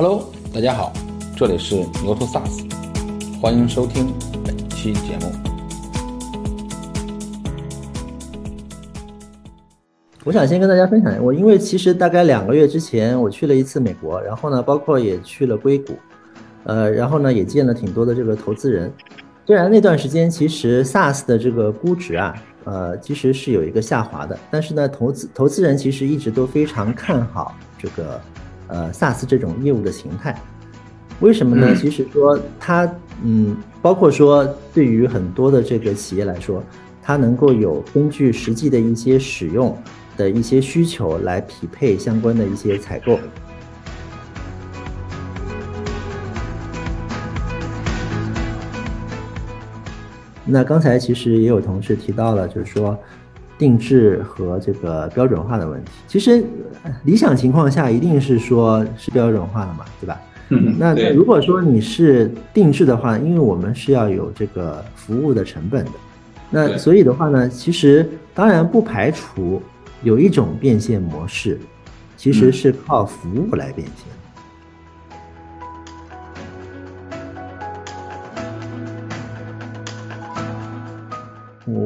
Hello，大家好，这里是牛头 SaaS，欢迎收听本期节目。我想先跟大家分享，我因为其实大概两个月之前我去了一次美国，然后呢，包括也去了硅谷，呃，然后呢也见了挺多的这个投资人。虽然那段时间其实 SaaS 的这个估值啊，呃，其实是有一个下滑的，但是呢，投资投资人其实一直都非常看好这个呃 SaaS 这种业务的形态。为什么呢？其实说它，嗯，包括说对于很多的这个企业来说，它能够有根据实际的一些使用的一些需求来匹配相关的一些采购。那刚才其实也有同事提到了，就是说定制和这个标准化的问题。其实理想情况下一定是说是标准化的嘛，对吧？那如果说你是定制的话，因为我们是要有这个服务的成本的，那所以的话呢，其实当然不排除有一种变现模式，其实是靠服务来变现。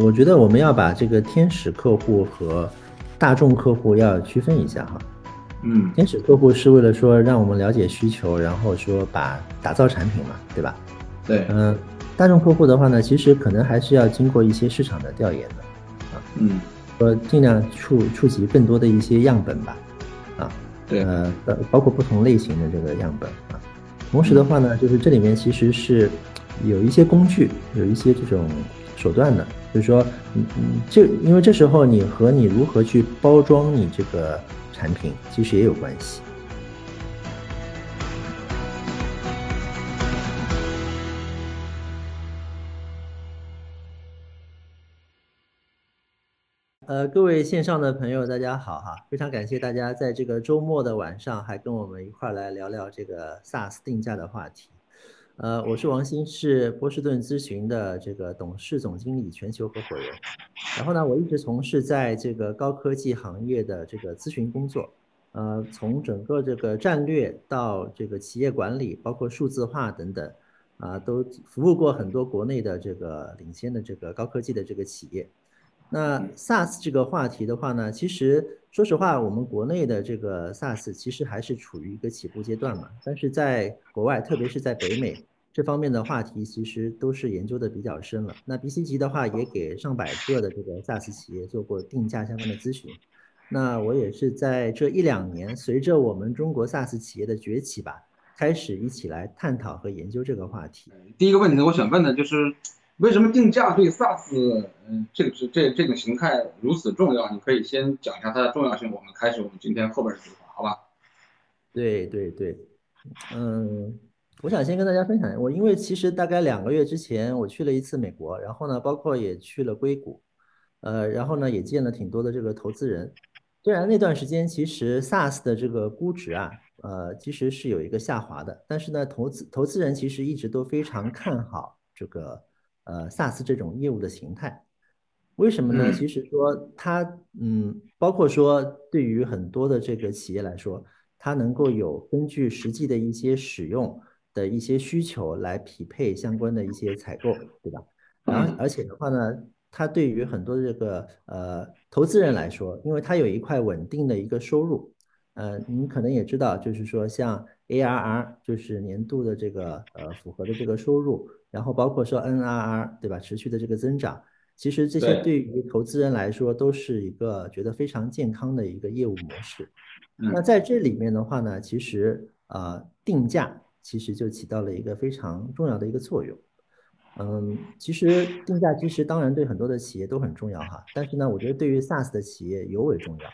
我觉得我们要把这个天使客户和大众客户要区分一下哈。嗯，天使客户是为了说让我们了解需求，然后说把打造产品嘛，对吧？对，嗯，大众客户的话呢，其实可能还是要经过一些市场的调研的，啊，嗯，说尽量触触及更多的一些样本吧，啊，对，呃，包括不同类型的这个样本啊。同时的话呢，就是这里面其实是有一些工具，有一些这种手段的。就是说，嗯嗯，这因为这时候你和你如何去包装你这个产品，其实也有关系。呃，各位线上的朋友，大家好哈！非常感谢大家在这个周末的晚上还跟我们一块来聊聊这个 SaaS 定价的话题。呃，我是王鑫，是波士顿咨询的这个董事总经理、全球合伙人。然后呢，我一直从事在这个高科技行业的这个咨询工作。呃，从整个这个战略到这个企业管理，包括数字化等等，啊，都服务过很多国内的这个领先的这个高科技的这个企业。那 SaaS 这个话题的话呢，其实说实话，我们国内的这个 SaaS 其实还是处于一个起步阶段嘛。但是在国外，特别是在北美这方面的话题，其实都是研究的比较深了。那 BCG 的话，也给上百个的这个 SaaS 企业做过定价相关的咨询。那我也是在这一两年，随着我们中国 SaaS 企业的崛起吧，开始一起来探讨和研究这个话题。第一个问题呢，我想问的就是。为什么定价对 SaaS，嗯，这个是这这种形态如此重要？你可以先讲一下它的重要性，我们开始我们今天后边的对话，好吧？对对对，嗯，我想先跟大家分享，我因为其实大概两个月之前我去了一次美国，然后呢，包括也去了硅谷，呃，然后呢也见了挺多的这个投资人。虽然那段时间其实 SaaS 的这个估值啊，呃，其实是有一个下滑的，但是呢，投资投资人其实一直都非常看好这个。呃，SaaS 这种业务的形态，为什么呢？其实说它，嗯，包括说对于很多的这个企业来说，它能够有根据实际的一些使用的一些需求来匹配相关的一些采购，对吧？然后而且的话呢，它对于很多这个呃投资人来说，因为它有一块稳定的一个收入，呃，您可能也知道，就是说像 ARR，就是年度的这个呃符合的这个收入。然后包括说 NRR 对吧，持续的这个增长，其实这些对于投资人来说都是一个觉得非常健康的一个业务模式。那在这里面的话呢，其实呃定价其实就起到了一个非常重要的一个作用。嗯，其实定价其实当然对很多的企业都很重要哈，但是呢，我觉得对于 SaaS 的企业尤为重要。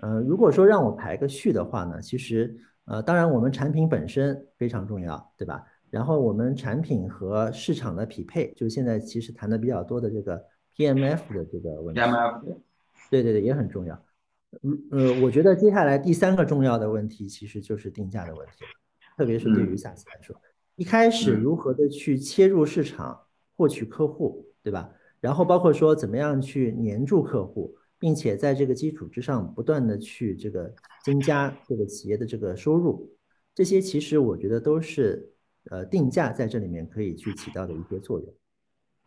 嗯，如果说让我排个序的话呢，其实呃当然我们产品本身非常重要，对吧？然后我们产品和市场的匹配，就现在其实谈的比较多的这个 PMF 的这个问题。PMF 对对对，也很重要。嗯呃，我觉得接下来第三个重要的问题其实就是定价的问题，特别是对于 SaaS 来说，一开始如何的去切入市场，获取客户，对吧？然后包括说怎么样去黏住客户，并且在这个基础之上不断的去这个增加这个企业的这个收入。这些其实我觉得都是呃定价在这里面可以去起到的一些作用。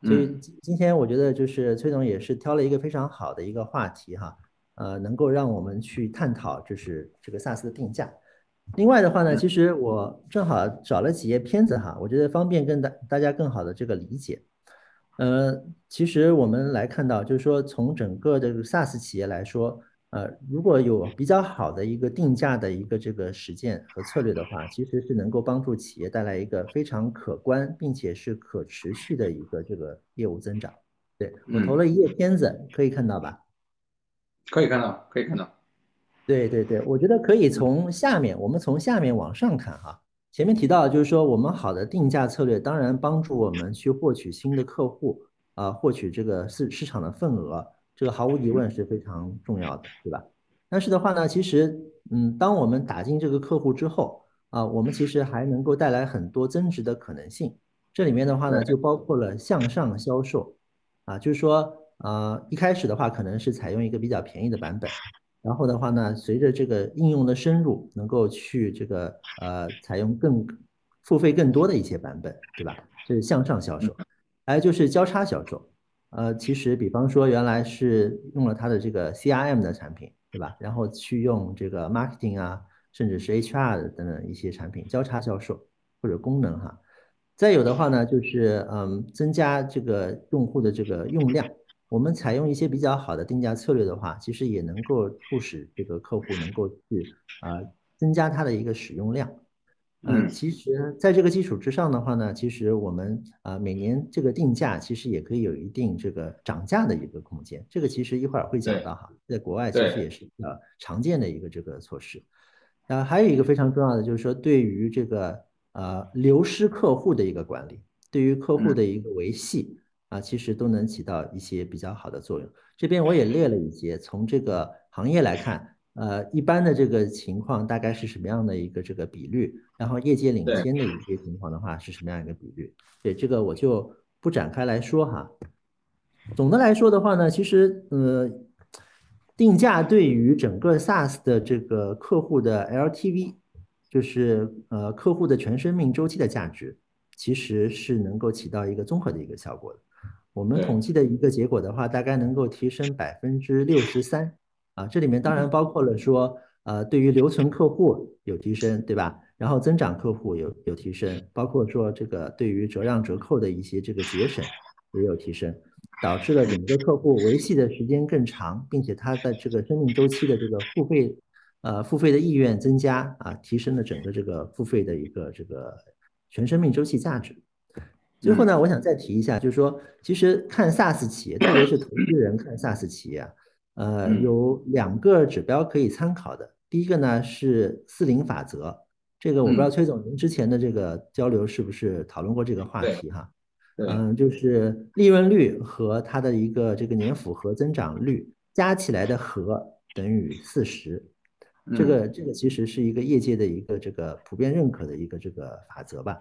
所以今天我觉得就是崔总也是挑了一个非常好的一个话题哈，呃，能够让我们去探讨就是这个 SaaS 的定价。另外的话呢，其实我正好找了几页片子哈，我觉得方便跟大大家更好的这个理解。呃，其实我们来看到，就是说从整个这个 SaaS 企业来说，呃，如果有比较好的一个定价的一个这个实践和策略的话，其实是能够帮助企业带来一个非常可观并且是可持续的一个这个业务增长。对我投了一页片子，可以看到吧？可以看到，可以看到。对对对，我觉得可以从下面，我们从下面往上看哈。前面提到就是说，我们好的定价策略，当然帮助我们去获取新的客户啊，获取这个市市场的份额，这个毫无疑问是非常重要的，对吧？但是的话呢，其实嗯，当我们打进这个客户之后啊，我们其实还能够带来很多增值的可能性。这里面的话呢，就包括了向上销售啊，就是说啊，一开始的话可能是采用一个比较便宜的版本。然后的话呢，随着这个应用的深入，能够去这个呃采用更付费更多的一些版本，对吧？这是向上销售，还有就是交叉销售。呃，其实比方说原来是用了它的这个 CRM 的产品，对吧？然后去用这个 marketing 啊，甚至是 HR 等等一些产品交叉销售或者功能哈。再有的话呢，就是嗯增加这个用户的这个用量。我们采用一些比较好的定价策略的话，其实也能够促使这个客户能够去啊增加它的一个使用量。嗯，其实在这个基础之上的话呢，其实我们啊每年这个定价其实也可以有一定这个涨价的一个空间。这个其实一会儿会讲到哈，在国外其实也是比较常见的一个这个措施。啊，还有一个非常重要的就是说，对于这个呃流失客户的一个管理，对于客户的一个维系。啊，其实都能起到一些比较好的作用。这边我也列了一些，从这个行业来看，呃，一般的这个情况大概是什么样的一个这个比率，然后业界领先的一些情况的话是什么样一个比率？对，这个我就不展开来说哈。总的来说的话呢，其实呃，定价对于整个 SaaS 的这个客户的 LTV，就是呃客户的全生命周期的价值，其实是能够起到一个综合的一个效果的。我们统计的一个结果的话，大概能够提升百分之六十三啊，这里面当然包括了说，呃，对于留存客户有提升，对吧？然后增长客户有有提升，包括说这个对于折让折扣的一些这个节省也有提升，导致了整个客户维系的时间更长，并且他的这个生命周期的这个付费，呃，付费的意愿增加啊，提升了整个这个付费的一个这个全生命周期价值。最后呢，我想再提一下，就是说，其实看 SaaS 企业，特别是投资人看 SaaS 企业啊，呃，有两个指标可以参考的。第一个呢是四零法则，这个我不知道崔总您之前的这个交流是不是讨论过这个话题哈？嗯，就是利润率和它的一个这个年复合增长率加起来的和等于四十，这个这个其实是一个业界的一个这个普遍认可的一个这个法则吧。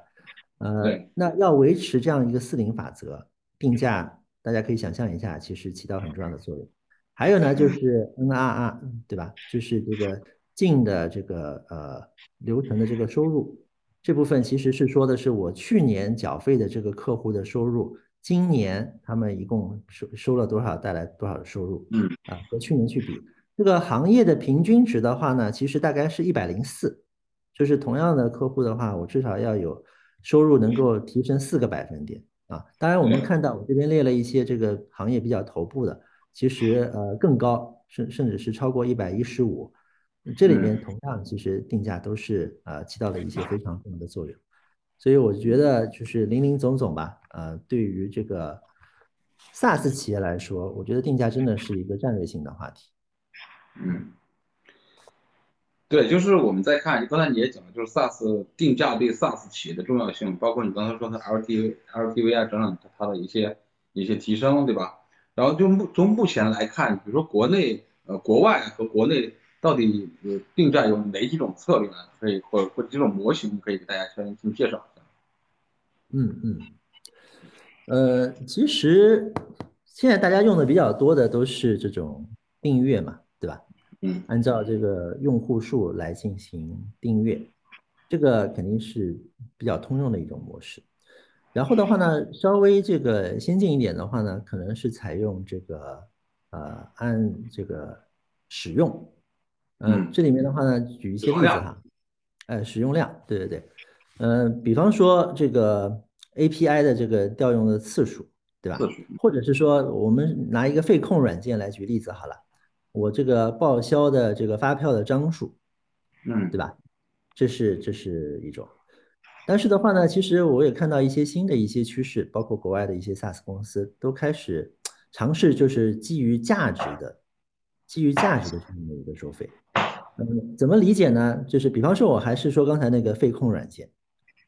呃，那要维持这样一个四零法则定价，大家可以想象一下，其实起到很重要的作用。还有呢，就是 NRR，对吧？就是这个净的这个呃流程的这个收入这部分，其实是说的是我去年缴费的这个客户的收入，今年他们一共收收了多少，带来多少的收入？嗯，啊，和去年去比，这个行业的平均值的话呢，其实大概是一百零四，就是同样的客户的话，我至少要有。收入能够提升四个百分点啊！当然，我们看到我这边列了一些这个行业比较头部的，其实呃更高，甚甚至是超过一百一十五。这里面同样其实定价都是呃起到了一些非常重要的作用。所以我觉得就是林林总总吧，呃，对于这个 SaaS 企业来说，我觉得定价真的是一个战略性的话题。嗯。对，就是我们在看，刚才你也讲了，就是 SaaS 定价对 SaaS 企业的重要性，包括你刚才说的 LTV、LTV 啊等等，它的一些一些提升，对吧？然后就目从目前来看，比如说国内、呃国外和国内到底呃定价有哪几种策略呢？可以或或者几种模型，可以给大家先先介绍一下。嗯嗯，呃，其实现在大家用的比较多的都是这种订阅嘛，嗯，按照这个用户数来进行订阅，这个肯定是比较通用的一种模式。然后的话呢，稍微这个先进一点的话呢，可能是采用这个呃按这个使用，嗯，这里面的话呢，举一些例子哈，呃，使用量，对对对，嗯，比方说这个 API 的这个调用的次数，对吧？或者是说我们拿一个费控软件来举例子好了，我这个报销的这个发票的张数，嗯，对吧？这是这是一种。但是的话呢，其实我也看到一些新的一些趋势，包括国外的一些 SaaS 公司都开始尝试，就是基于价值的、基于价值的这样的一个收费。嗯，怎么理解呢？就是比方说，我还是说刚才那个费控软件，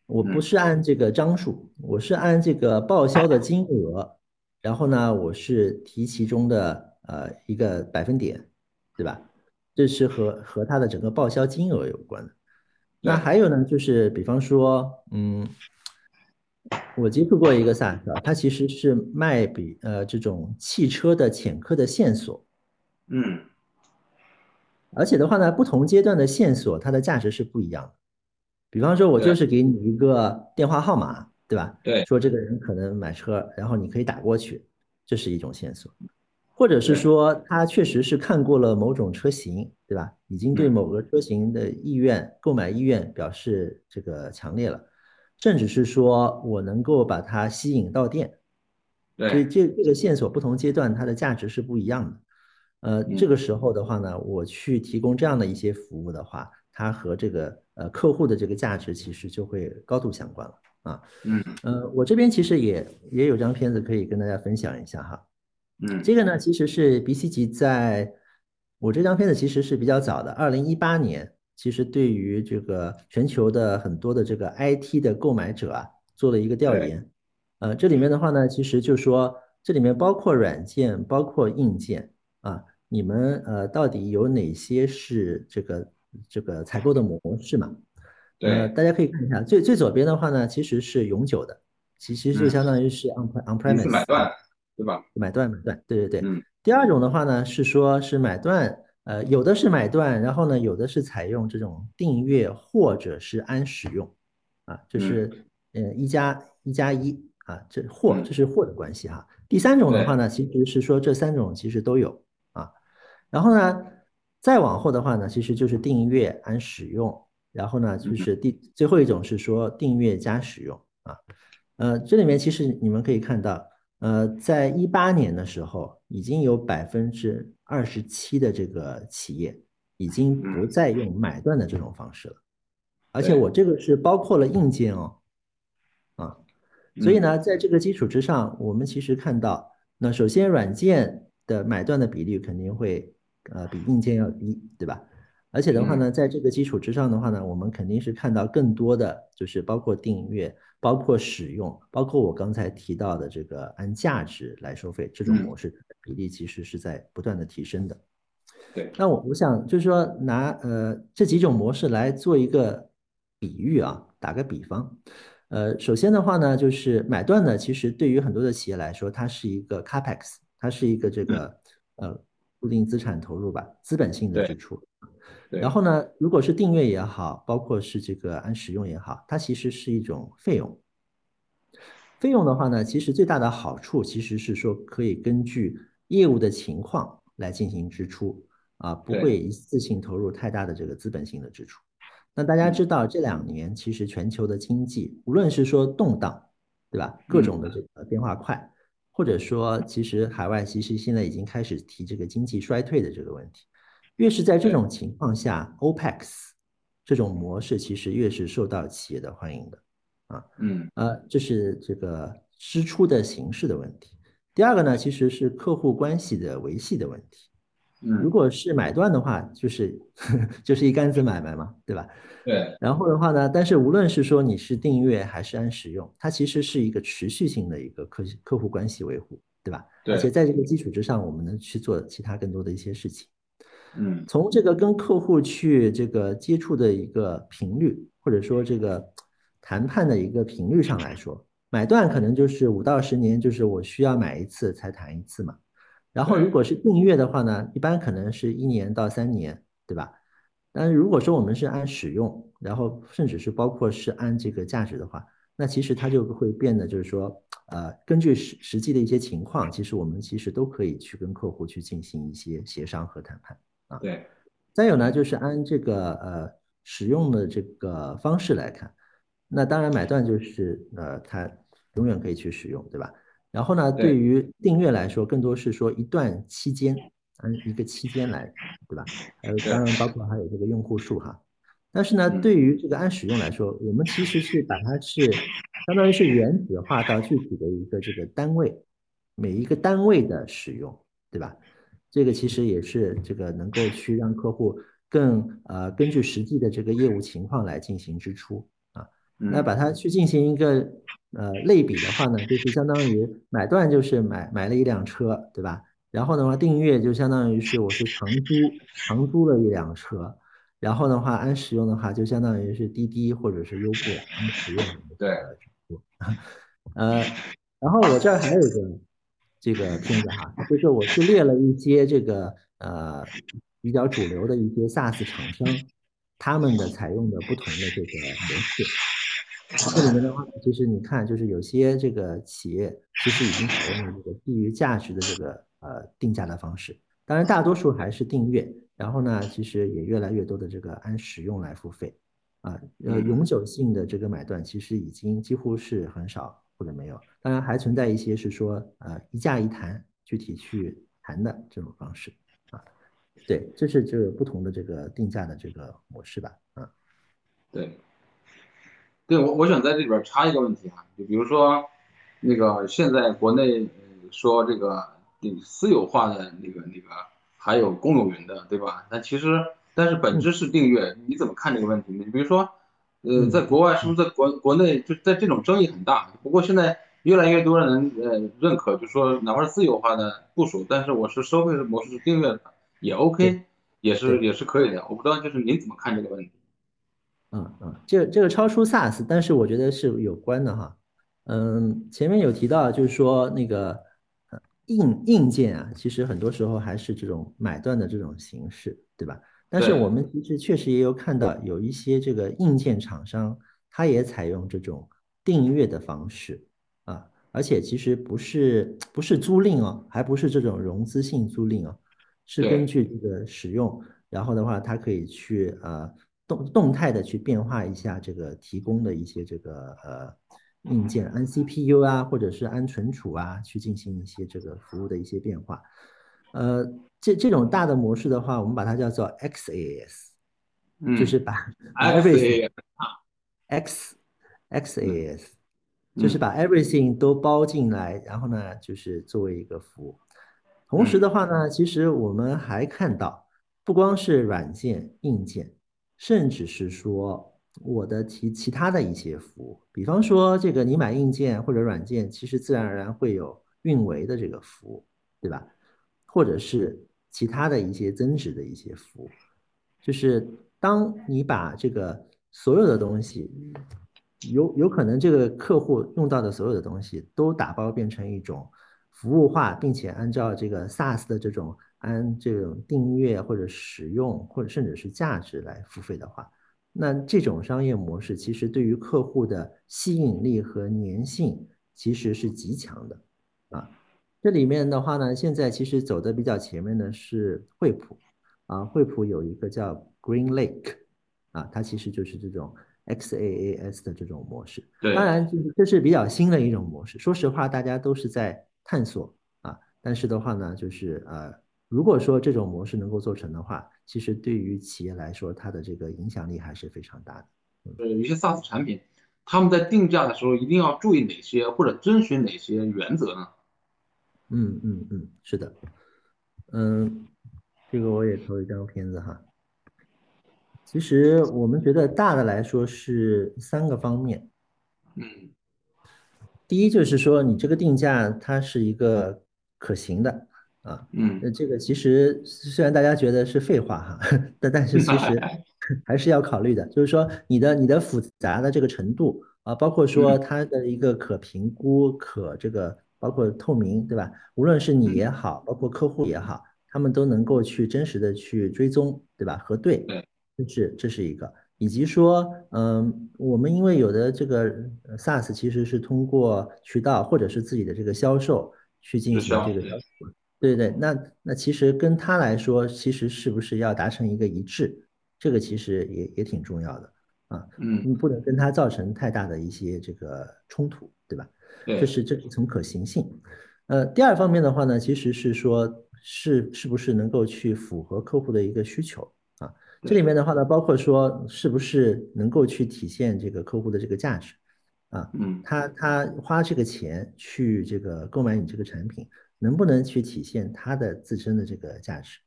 我不是按这个张数，我是按这个报销的金额，然后呢，我是提其中的呃一个百分点，对吧？这是和和它的整个报销金额有关的。那还有呢，就是比方说，嗯，我接触过一个 SaaS，它其实是卖比呃这种汽车的潜客的线索，嗯，而且的话呢，不同阶段的线索它的价值是不一样的。比方说，我就是给你一个电话号码，对吧？对，说这个人可能买车，然后你可以打过去，这是一种线索。或者是说他确实是看过了某种车型，对吧？已经对某个车型的意愿、购买意愿表示这个强烈了，甚至是说我能够把它吸引到店。对，所以这这个线索不同阶段它的价值是不一样的。呃，这个时候的话呢，我去提供这样的一些服务的话，它和这个呃客户的这个价值其实就会高度相关了啊。嗯，呃，我这边其实也也有张片子可以跟大家分享一下哈。嗯，这个呢，其实是 BCG 在我这张片子其实是比较早的，二零一八年，其实对于这个全球的很多的这个 IT 的购买者啊，做了一个调研。呃，这里面的话呢，其实就说这里面包括软件，包括硬件啊，你们呃到底有哪些是这个这个采购的模式嘛？对，大家可以看一下，最最左边的话呢，其实是永久的，其实就相当于是 on on premise 买断。对吧？买断买断，对对对。嗯。第二种的话呢，是说是买断，呃，有的是买断，然后呢，有的是采用这种订阅或者是按使用，啊，就是呃一加一加一啊，这或这是或的关系哈。第三种的话呢，其实是说这三种其实都有啊。然后呢，再往后的话呢，其实就是订阅按使用，然后呢就是第最后一种是说订阅加使用啊。呃，这里面其实你们可以看到。呃，在一八年的时候，已经有百分之二十七的这个企业已经不再用买断的这种方式了，而且我这个是包括了硬件哦，啊，所以呢，在这个基础之上，我们其实看到，那首先软件的买断的比例肯定会呃比硬件要低，对吧？而且的话呢，在这个基础之上的话呢，我们肯定是看到更多的就是包括订阅、包括使用、包括我刚才提到的这个按价值来收费这种模式比例，其实是在不断的提升的。对，那我我想就是说拿呃这几种模式来做一个比喻啊，打个比方，呃，首先的话呢，就是买断呢，其实对于很多的企业来说，它是一个 capex，它是一个这个呃固定资产投入吧，资本性的支出。然后呢，如果是订阅也好，包括是这个按使用也好，它其实是一种费用。费用的话呢，其实最大的好处其实是说可以根据业务的情况来进行支出啊，不会一次性投入太大的这个资本性的支出。那大家知道这两年其实全球的经济，无论是说动荡，对吧？各种的这个变化快，或者说其实海外其实现在已经开始提这个经济衰退的这个问题。越是在这种情况下，OPEX 这种模式其实越是受到企业的欢迎的，啊，嗯，呃，这是这个支出的形式的问题。第二个呢，其实是客户关系的维系的问题。嗯，如果是买断的话，就是 就是一竿子买卖嘛，对吧？对。然后的话呢，但是无论是说你是订阅还是按使用，它其实是一个持续性的一个客客户关系维护，对吧？对。而且在这个基础之上，我们能去做其他更多的一些事情。嗯，从这个跟客户去这个接触的一个频率，或者说这个谈判的一个频率上来说，买断可能就是五到十年，就是我需要买一次才谈一次嘛。然后如果是订阅的话呢，一般可能是一年到三年，对吧？但是如果说我们是按使用，然后甚至是包括是按这个价值的话，那其实它就会变得就是说，呃，根据实实际的一些情况，其实我们其实都可以去跟客户去进行一些协商和谈判啊。对。再有呢，就是按这个呃使用的这个方式来看，那当然买断就是呃它永远可以去使用，对吧？然后呢，对于订阅来说，更多是说一段期间。按一个期间来，对吧？还有，当然包括还有这个用户数哈。但是呢，对于这个按使用来说，我们其实是把它是相当于是原子化到具体的一个这个单位，每一个单位的使用，对吧？这个其实也是这个能够去让客户更呃根据实际的这个业务情况来进行支出啊。那把它去进行一个呃类比的话呢，就是相当于买断就是买买了一辆车，对吧？然后的话，订阅就相当于是我是长租长租了一辆车，然后的话按使用的话，就相当于是滴滴或者是优步按使用。对。呃，然后我这儿还有一个这个片子哈，就是我是列了一些这个呃比较主流的一些 SaaS 厂商，他们的采用的不同的这个模式。这里面的话，其实你看，就是有些这个企业其实已经采用了这个基于价值的这个。呃，定价的方式，当然大多数还是订阅，然后呢，其实也越来越多的这个按使用来付费，啊，呃，永久性的这个买断其实已经几乎是很少或者没有，当然还存在一些是说呃一价一谈，具体去谈的这种方式，啊，对，这是就是不同的这个定价的这个模式吧，啊，对，对我我想在这里边插一个问题啊，就比如说那个现在国内说这个。私有化的那个那个，还有公有云的，对吧？但其实，但是本质是订阅，你怎么看这个问题呢？你比如说，呃，在国外是不是在国国内就在这种争议很大？不过现在越来越多人呃认可，就说哪怕是自由化的部署，但是我是收费的模式是订阅的也 OK，也是也是可以的。我不知道就是您怎么看这个问题？嗯嗯，这这个超出 SaaS，但是我觉得是有关的哈。嗯，前面有提到就是说那个。硬硬件啊，其实很多时候还是这种买断的这种形式，对吧？但是我们其实确实也有看到有一些这个硬件厂商，他也采用这种订阅的方式啊，而且其实不是不是租赁哦，还不是这种融资性租赁哦，是根据这个使用，然后的话，它可以去呃动动态的去变化一下这个提供的一些这个呃。硬件按 CPU 啊，或者是按存储啊，去进行一些这个服务的一些变化。呃，这这种大的模式的话，我们把它叫做 XaaS，就是把 everything X XaaS，就是把 everything 都包进来，然后呢，就是作为一个服务。同时的话呢，其实我们还看到，不光是软件、硬件，甚至是说。我的其其他的一些服务，比方说这个你买硬件或者软件，其实自然而然会有运维的这个服务，对吧？或者是其他的一些增值的一些服务，就是当你把这个所有的东西，有有可能这个客户用到的所有的东西都打包变成一种服务化，并且按照这个 SaaS 的这种按这种订阅或者使用或者甚至是价值来付费的话。那这种商业模式其实对于客户的吸引力和粘性其实是极强的，这里面的话呢，现在其实走的比较前面的是惠普，啊，惠普有一个叫 Green Lake，啊，它其实就是这种 XaaS 的这种模式，对，当然就是这是比较新的一种模式，说实话，大家都是在探索啊，但是的话呢，就是呃。如果说这种模式能够做成的话，其实对于企业来说，它的这个影响力还是非常大的。呃，有些 SaaS 产品，他们在定价的时候一定要注意哪些，或者遵循哪些原则呢？嗯嗯嗯，是的。嗯，这个我也投一张片子哈。其实我们觉得大的来说是三个方面。嗯。第一就是说，你这个定价它是一个可行的。啊，嗯，那这个其实虽然大家觉得是废话哈，但但是其实 还是要考虑的，就是说你的你的复杂的这个程度啊，包括说它的一个可评估、可这个包括透明，对吧？无论是你也好，包括客户也好，他们都能够去真实的去追踪，对吧？核对，这是这是一个，以及说，嗯，我们因为有的这个 SaaS 其实是通过渠道或者是自己的这个销售去进行这个销售，对对，那那其实跟他来说，其实是不是要达成一个一致，这个其实也也挺重要的啊，嗯，你不能跟他造成太大的一些这个冲突，对吧？这是这是从可行性，呃，第二方面的话呢，其实是说是是不是能够去符合客户的一个需求啊。这里面的话呢，包括说是不是能够去体现这个客户的这个价值，啊，嗯，他他花这个钱去这个购买你这个产品，能不能去体现他的自身的这个价值，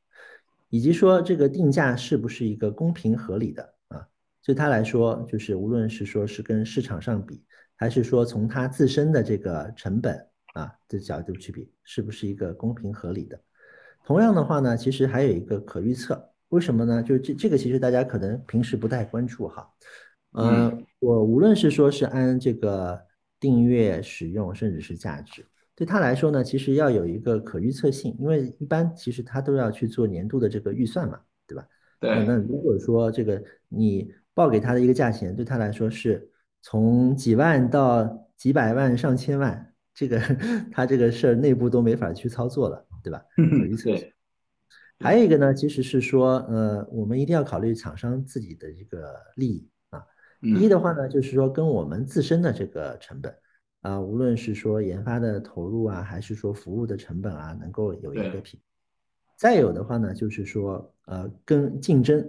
以及说这个定价是不是一个公平合理的啊？对他来说，就是无论是说是跟市场上比，还是说从他自身的这个成本啊的角度去比，是不是一个公平合理的？同样的话呢，其实还有一个可预测。为什么呢？就这这个其实大家可能平时不太关注哈，呃，我无论是说是按这个订阅使用，甚至是价值，对他来说呢，其实要有一个可预测性，因为一般其实他都要去做年度的这个预算嘛，对吧？对。那如果说这个你报给他的一个价钱，对他来说是从几万到几百万、上千万，这个他这个事儿内部都没法去操作了，对吧？可预测性。还有一个呢，其实是说，呃，我们一定要考虑厂商自己的一个利益啊。第一的话呢，就是说跟我们自身的这个成本啊，无论是说研发的投入啊，还是说服务的成本啊，能够有一个平。再有的话呢，就是说，呃，跟竞争、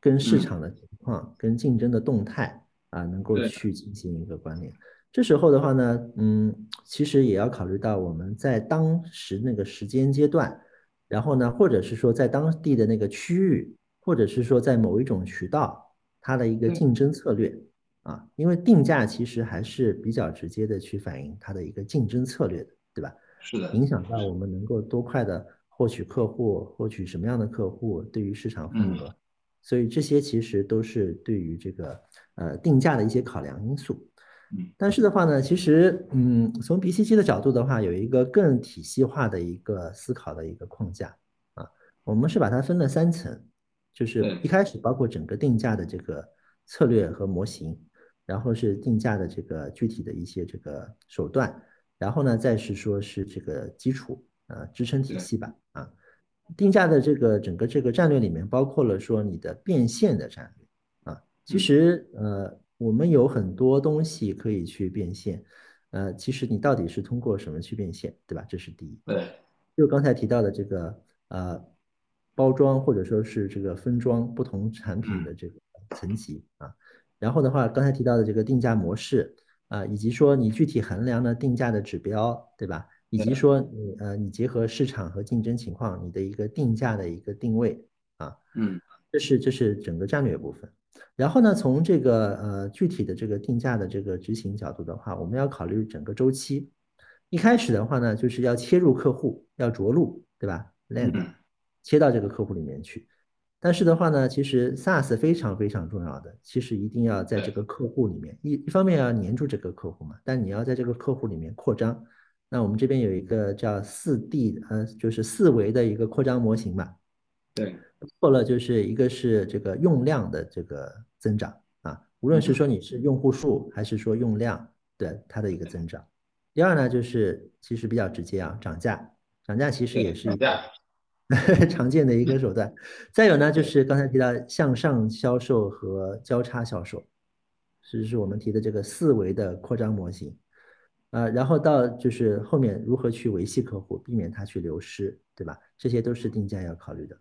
跟市场的情况、跟竞争的动态啊，能够去进行一个关联。这时候的话呢，嗯，其实也要考虑到我们在当时那个时间阶段。然后呢，或者是说在当地的那个区域，或者是说在某一种渠道，它的一个竞争策略啊，因为定价其实还是比较直接的去反映它的一个竞争策略的，对吧？是的，影响到我们能够多快的获取客户，获取什么样的客户，对于市场份额，所以这些其实都是对于这个呃定价的一些考量因素。但是的话呢，其实，嗯，从 BCG 的角度的话，有一个更体系化的一个思考的一个框架啊，我们是把它分了三层，就是一开始包括整个定价的这个策略和模型，然后是定价的这个具体的一些这个手段，然后呢，再是说是这个基础啊支撑体系吧啊，定价的这个整个这个战略里面包括了说你的变现的战略啊，其实呃。我们有很多东西可以去变现，呃，其实你到底是通过什么去变现，对吧？这是第一。对，就刚才提到的这个呃包装或者说是这个分装不同产品的这个层级啊，然后的话刚才提到的这个定价模式啊，以及说你具体衡量的定价的指标，对吧？以及说你呃你结合市场和竞争情况，你的一个定价的一个定位啊，嗯，这是这是整个战略部分。然后呢，从这个呃具体的这个定价的这个执行角度的话，我们要考虑整个周期。一开始的话呢，就是要切入客户，要着陆，对吧？land，切到这个客户里面去。但是的话呢，其实 SaaS 非常非常重要的，其实一定要在这个客户里面，一一方面要黏住这个客户嘛，但你要在这个客户里面扩张。那我们这边有一个叫四 D，呃，就是四维的一个扩张模型嘛。对。错了，就是一个是这个用量的这个增长啊，无论是说你是用户数还是说用量的它的一个增长。第二呢，就是其实比较直接啊，涨价，涨价其实也是一个 常见的一个手段。再有呢，就是刚才提到向上销售和交叉销售，是是我们提的这个四维的扩张模型啊。然后到就是后面如何去维系客户，避免他去流失，对吧？这些都是定价要考虑的。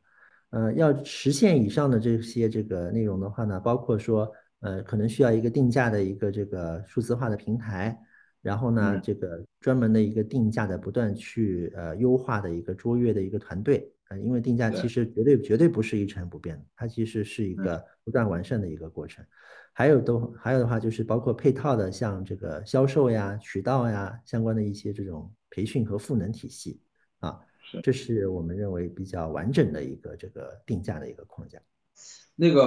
呃，要实现以上的这些这个内容的话呢，包括说，呃，可能需要一个定价的一个这个数字化的平台，然后呢，这个专门的一个定价的不断去呃优化的一个卓越的一个团队啊，因为定价其实绝对绝对不是一成不变的，它其实是一个不断完善的一个过程。还有都还有的话就是包括配套的像这个销售呀、渠道呀相关的一些这种培训和赋能体系啊。这是我们认为比较完整的一个这个定价的一个框架。那个，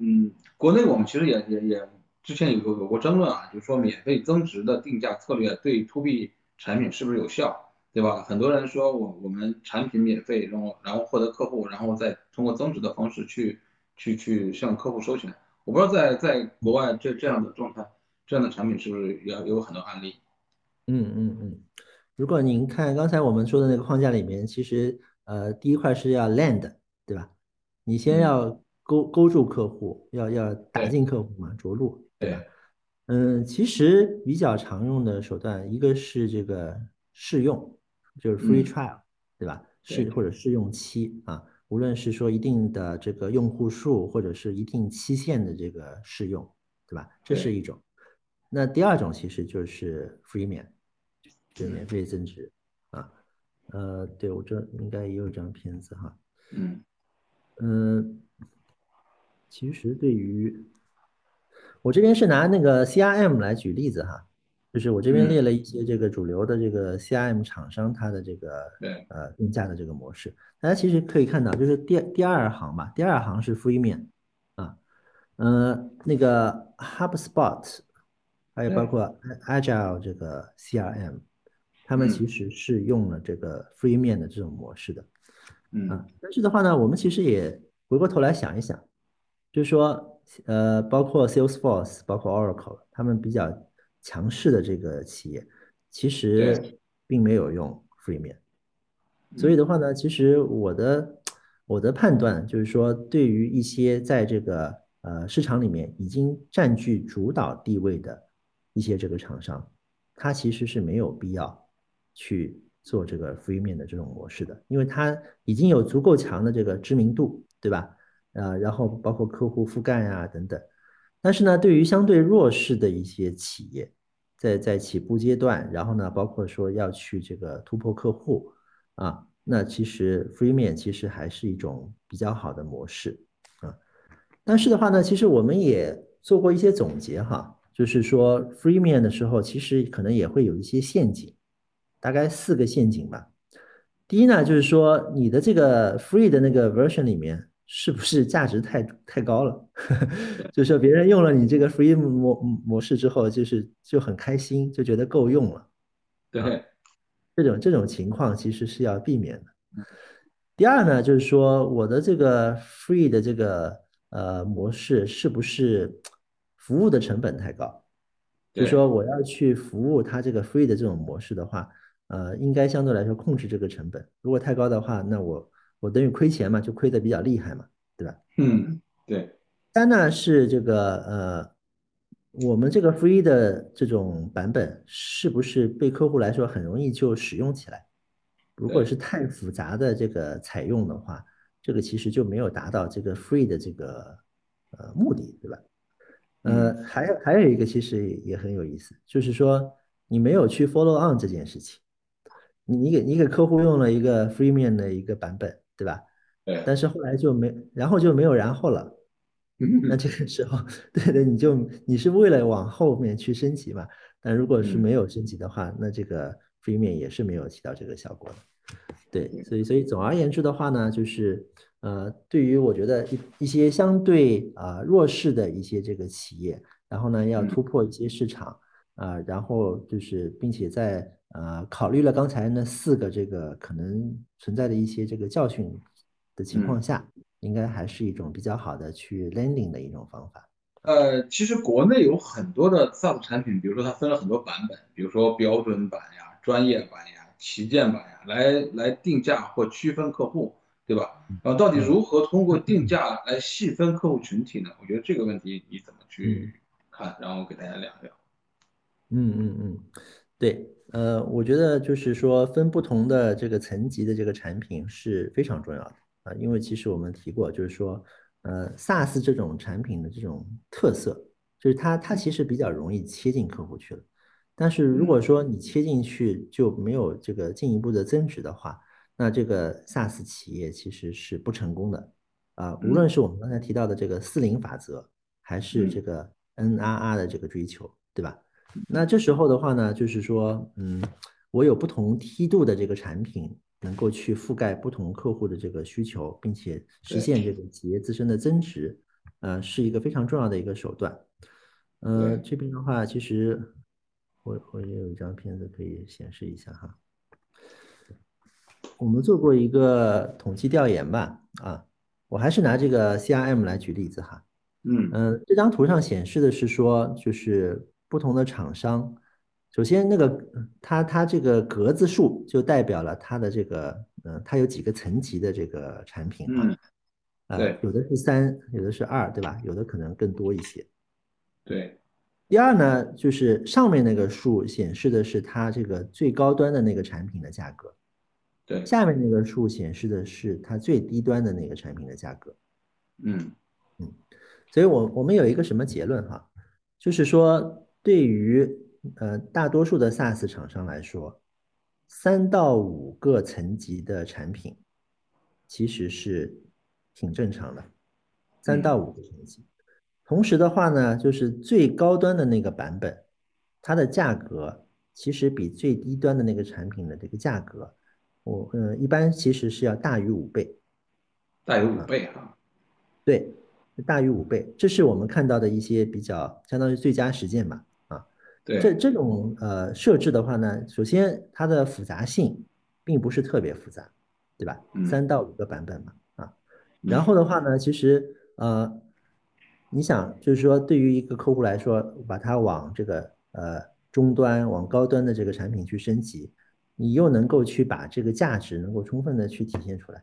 嗯，国内我们其实也也也之前有过有过争论啊，就是说免费增值的定价策略对 to B 产品是不是有效，对吧？很多人说我我们产品免费，然后然后获得客户，然后再通过增值的方式去去去向客户收钱。我不知道在在国外这这样的状态，这样的产品是不是也有很多案例？嗯嗯嗯。如果您看刚才我们说的那个框架里面，其实呃第一块是要 land，对吧？你先要勾勾住客户，要要打进客户嘛，着陆，对吧？嗯，其实比较常用的手段，一个是这个试用，就是 free trial，对吧？试或者试用期啊，无论是说一定的这个用户数，或者是一定期限的这个试用，对吧？这是一种。那第二种其实就是 free 免，就是免费增值啊。呃，对我这应该也有张片子哈。嗯嗯，其实对于我这边是拿那个 CRM 来举例子哈，就是我这边列了一些这个主流的这个 CRM 厂商它的这个呃定价的这个模式，大家其实可以看到，就是第第二行嘛，第二行是 free 面啊，呃那个 HubSpot，还有包括 Agile 这个 CRM，他们其实是用了这个 free 面的这种模式的，嗯，但是的话呢，我们其实也回过头来想一想，就是说。呃，包括 Salesforce，包括 Oracle，他们比较强势的这个企业，其实并没有用 Free 面。所以的话呢，其实我的我的判断就是说，对于一些在这个呃市场里面已经占据主导地位的一些这个厂商，它其实是没有必要去做这个 Free 面的这种模式的，因为它已经有足够强的这个知名度，对吧？啊，然后包括客户覆盖啊等等，但是呢，对于相对弱势的一些企业，在在起步阶段，然后呢，包括说要去这个突破客户啊，那其实 free 面其实还是一种比较好的模式啊。但是的话呢，其实我们也做过一些总结哈，就是说 free 面的时候，其实可能也会有一些陷阱，大概四个陷阱吧。第一呢，就是说你的这个 free 的那个 version 里面。是不是价值太太高了？就是说别人用了你这个 free 模模式之后，就是就很开心，就觉得够用了。对，这种这种情况其实是要避免的。第二呢，就是说我的这个 free 的这个呃模式是不是服务的成本太高？就说我要去服务它这个 free 的这种模式的话，呃，应该相对来说控制这个成本。如果太高的话，那我。我等于亏钱嘛，就亏的比较厉害嘛，对吧？嗯，对。三呢是这个呃，我们这个 free 的这种版本是不是对客户来说很容易就使用起来？如果是太复杂的这个采用的话，这个其实就没有达到这个 free 的这个呃目的，对吧？呃，还有还有一个其实也很有意思，就是说你没有去 follow on 这件事情，你你给你给客户用了一个 free 面的一个版本。对吧？对。但是后来就没，然后就没有然后了。那这个时候，对的，你就你是为了往后面去升级嘛？但如果是没有升级的话，那这个 free 面也是没有起到这个效果的。对，所以所以总而言之的话呢，就是呃，对于我觉得一一些相对啊弱势的一些这个企业，然后呢要突破一些市场啊，然后就是并且在。呃，考虑了刚才那四个这个可能存在的一些这个教训的情况下，应该还是一种比较好的去 landing 的一种方法。呃，其实国内有很多的 SaaS 产品，比如说它分了很多版本，比如说标准版呀、专业版呀、旗舰版呀，来来定价或区分客户，对吧？然后到底如何通过定 价来细分客户群体呢？我觉得这个问题你怎么去看？然后给大家聊聊。嗯嗯嗯，对。呃，我觉得就是说分不同的这个层级的这个产品是非常重要的啊，因为其实我们提过，就是说，呃，SaaS 这种产品的这种特色，就是它它其实比较容易切进客户去了，但是如果说你切进去就没有这个进一步的增值的话，那这个 SaaS 企业其实是不成功的啊，无论是我们刚才提到的这个四零法则，还是这个 NRR 的这个追求，对吧？那这时候的话呢，就是说，嗯，我有不同梯度的这个产品，能够去覆盖不同客户的这个需求，并且实现这个企业自身的增值，呃，是一个非常重要的一个手段。呃，这边的话，其实我我也有一张片子可以显示一下哈。我们做过一个统计调研吧，啊，我还是拿这个 CRM 来举例子哈。嗯嗯，这张图上显示的是说，就是不同的厂商，首先那个它它这个格子数就代表了它的这个，嗯，它有几个层级的这个产品啊，嗯，呃对，有的是三，有的是二，对吧？有的可能更多一些。对，第二呢，就是上面那个数显示的是它这个最高端的那个产品的价格，对，下面那个数显示的是它最低端的那个产品的价格。嗯。嗯所以我我们有一个什么结论哈，就是说对于呃大多数的 SaaS 厂商来说，三到五个层级的产品其实是挺正常的，三到五个层级。同时的话呢，就是最高端的那个版本，它的价格其实比最低端的那个产品的这个价格，我呃一般其实是要大于五倍。大于五倍哈。对，大于五倍，这是我们看到的一些比较相当于最佳实践吧。啊，这，这种呃设置的话呢，首先它的复杂性并不是特别复杂，对吧？嗯三到五个版本嘛，啊，嗯然后的话呢，其实呃，你想就是说，对于一个客户来说，把它往这个呃终端、往高端的这个产品去升级，你又能够去把这个价值能够充分的去体现出来。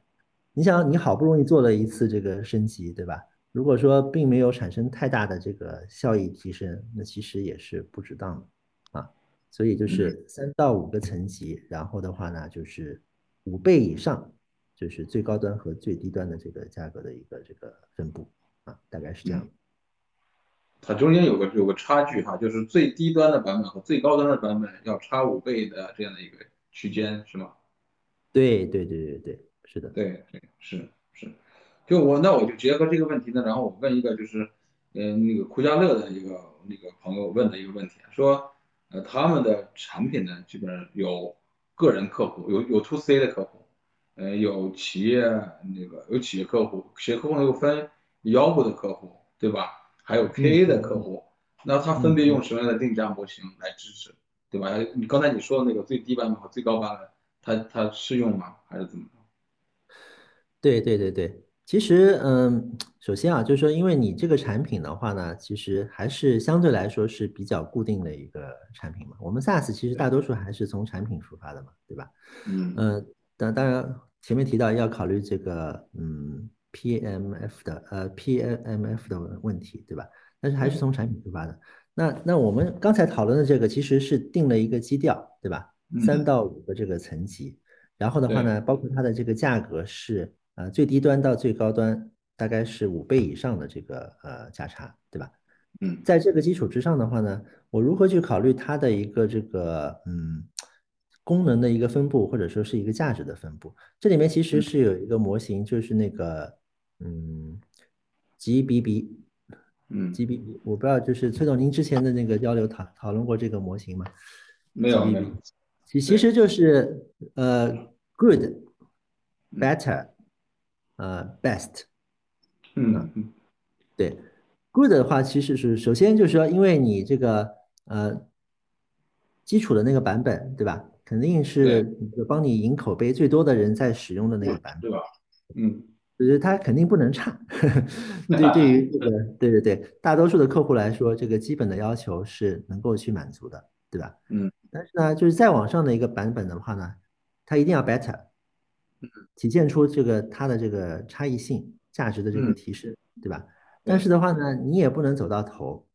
你想，你好不容易做了一次这个升级，对吧？如果说并没有产生太大的这个效益提升，那其实也是不值当的啊。所以就是三到五个层级，然后的话呢，就是五倍以上，就是最高端和最低端的这个价格的一个这个分布啊，大概是这样的。它中间有个有个差距哈，就是最低端的版本和最高端的版本要差五倍的这样的一个区间，是吗？对对对对对，是的。对对是是，就我那我就结合这个问题呢，然后我问一个就是，呃那个酷家乐的一个那个朋友问的一个问题，说，呃他们的产品呢基本上有个人客户，有有 to C 的客户，呃有企业那个有企业客户，企业客户又分腰部的客户，对吧？还有 KA 的客户，那他分别用什么样的定价模型来支持，对吧？你刚才你说的那个最低版本和最高版本，它它适用吗？还是怎么着？对对对对，其实嗯，首先啊，就是说，因为你这个产品的话呢，其实还是相对来说是比较固定的一个产品嘛。我们 SaaS 其实大多数还是从产品出发的嘛，对吧？嗯呃，当当然前面提到要考虑这个嗯 PMF 的呃 PMF 的问题，对吧？但是还是从产品出发的。那那我们刚才讨论的这个其实是定了一个基调，对吧？三嗯到五个这个层级，然后的话呢，包括它的这个价格是呃最低端到最高端大概是五倍以上的这个呃价差，对吧？嗯在这个基础之上的话呢，我如何去考虑它的一个这个嗯功能的一个分布，或者说是一个价值的分布？这里面其实嗯是有一个模型，就是那个嗯 GBB 嗯，GBB，我不知道，就是崔总您之前的那个交流讨讨论过这个模型吗？没有没有其其实就是呃 good 嗯 better 呃 best。嗯嗯对，good 的话，其实是首先就是说，因为你这个呃基础的那个版本，对吧？肯定是对帮你赢口碑最多的人在使用的那个版本，对吧？嗯就是它肯定不能差。对，对于这个，对对对，大多数的客户来说，这个基本的要求是能够去满足的，对吧？嗯但是呢，就是再往上的一个版本的话呢，它一定要 better，体现出这个它的这个差异性、价值的这个嗯提升，对吧？但是的话呢，你也不能走到头，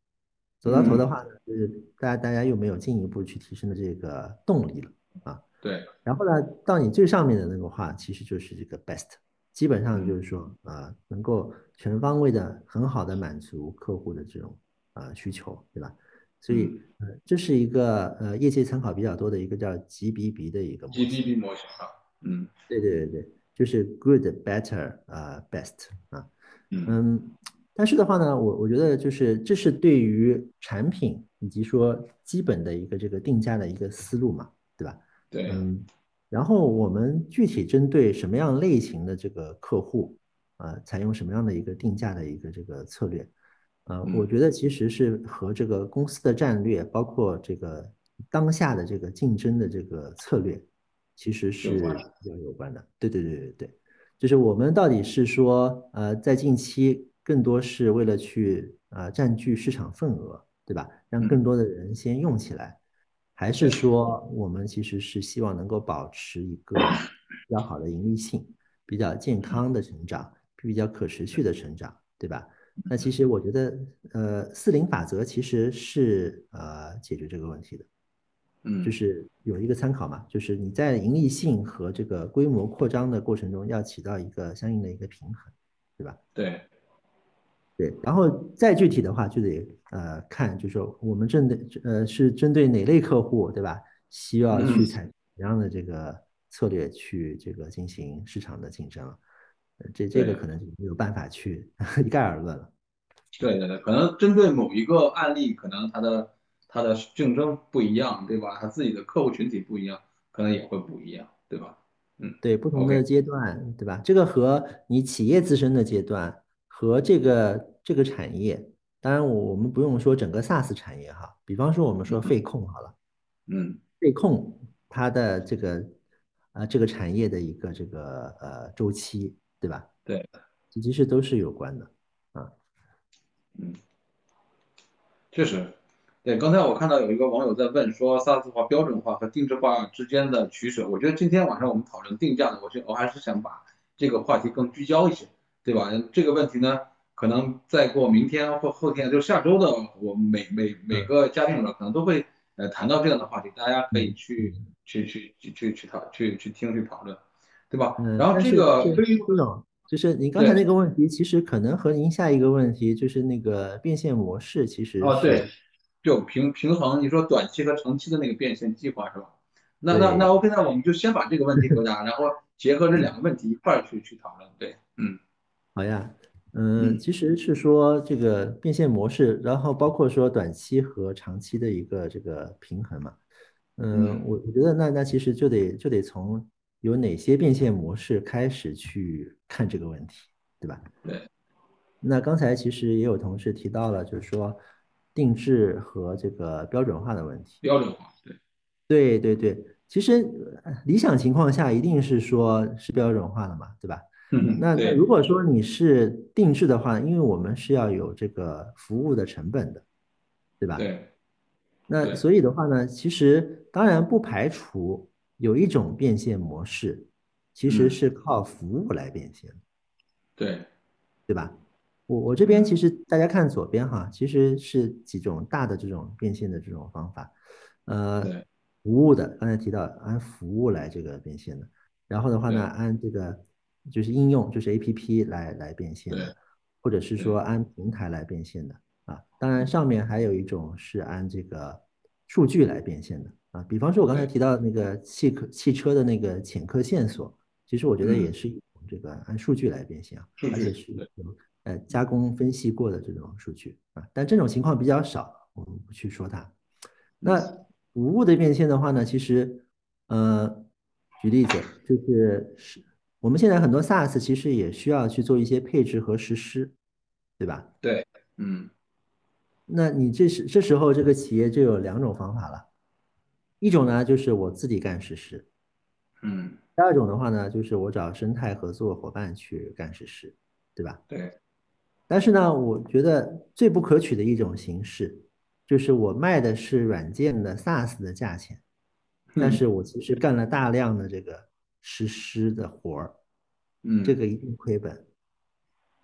走到头的话呢，就是大家大家又没有进一步去提升的这个动力了啊。对，然后呢，到你最上面的那个话，其实就是这个 best，基本嗯上就是说啊、呃能够全方位的很好的满足客户的这种啊、呃需求，对吧？所以呃，这是一个呃业界参考比较多的一个叫 GBB 的一个模型。GBB 模型哈，嗯。对对对对，就是 good, better, 呃 best 啊。嗯。嗯，但是的话呢，我我觉得就是这是对于产品以及说基本的一个这个定价的一个思路嘛，对吧？对，嗯，然后我们具体针对什么样类型的这个客户，啊，采用什么样的一个定价的一个这个策略，呃，我嗯。觉得其实是和这个公司的战略，包括这个当下的这个竞争的这个策略，其实是比较有关的。对对对对对，就是我们到底是说，呃，在近期更多是为了去呃占据市场份额，对吧？让更多的人先用起来，还是说我们其实是希望能够保持一个比较好的盈利性，比较健康的成长，比较可持续的成长，对吧？那其实我觉得，呃，四零法则其实是呃解决这个问题的。嗯，就是有一个参考嘛，就是你在盈利性和这个规模扩张的过程中，要起到一个相应的一个平衡，对吧？对，对，然后再具体的话，就得呃看，就是说我们针对呃是针对哪类客户，对吧？需要去采什么样的这个策略去这个进行市场的竞争，这这个可能就没有办法去 一概而论了。对对对，可能针对某一个案例，可能它的。它的竞争不一样，对吧？它自己的客户群体不一样，可能也会不一样，对吧？嗯，对，不同的阶段，对吧？这个和你企业自身的阶段和这个这个产业，当然我我们不用说整个 SaaS 产业哈，比方说我们说费控好了，嗯，费控它的这个呃这个产业的一个这个呃周期，对吧？对，其实都是有关的啊，嗯，确实。对，刚才我看到有一个网友在问说，SaaS 化、标准化和定制化之间的取舍。我觉得今天晚上我们讨论定价呢，我觉我还是想把这个话题更聚焦一些，对吧？这个问题呢，可能再过明天或后天，就下周的，我们每每每个嘉宾里可能都会呃谈到这样的话题，大家可以去去去去去去讨去去听去讨论，对吧？然后这个就是您刚才那个问题，其实可能和您下一个问题就是那个变现模式，其实哦对。就平平衡，你说短期和长期的那个变现计划是吧？那那那 OK，那我们就先把这个问题回答，然后结合这两个问题一块儿去去讨论。对，嗯，好呀，嗯，其实是说这个变现模式，然后包括说短期和长期的一个这个平衡嘛。嗯，我我觉得那那其实就得就得从有哪些变现模式开始去看这个问题，对吧？对。那刚才其实也有同事提到了，就是说。定制和这个标准化的问题。标准化，对，对对对，其实理想情况下一定是说是标准化的嘛，对吧？嗯，那那如果说你是定制的话，因为我们是要有这个服务的成本的，对吧？对。那所以的话呢，其实当然不排除有一种变现模式，其实是靠服务来变现。对。对吧？我我这边其实大家看左边哈，其实是几种大的这种变现的这种方法，呃，服务的刚才提到按服务来这个变现的，然后的话呢，按这个就是应用就是 A P P 来来变现的，或者是说。按平台来变现的啊，当然上面还有一种是按这个数据来变现的啊，比方说我刚才提到那个汽客汽车的那个潜客线索，其实我觉得也是一种这个按数据来变现啊，而且是有。呃，加工分析过的这种数据啊，但这种情况比较少，我们不去说它。那无误的变现的话呢，其实，呃，举例子就是是，我们现在很多 SaaS 其实也需要去做一些配置和实施，对吧？对，嗯。那你这时这时候这个企业就有两种方法了，一种呢就是我自己干实施，嗯。第二种的话呢，就是我找生态合作伙伴去干实施，对吧？对。但是呢，我觉得最不可取的一种形式，就是我卖的是软件的 SaaS 的价钱，但是我其实干了大量的这个实施的活儿，嗯，这个一定亏本，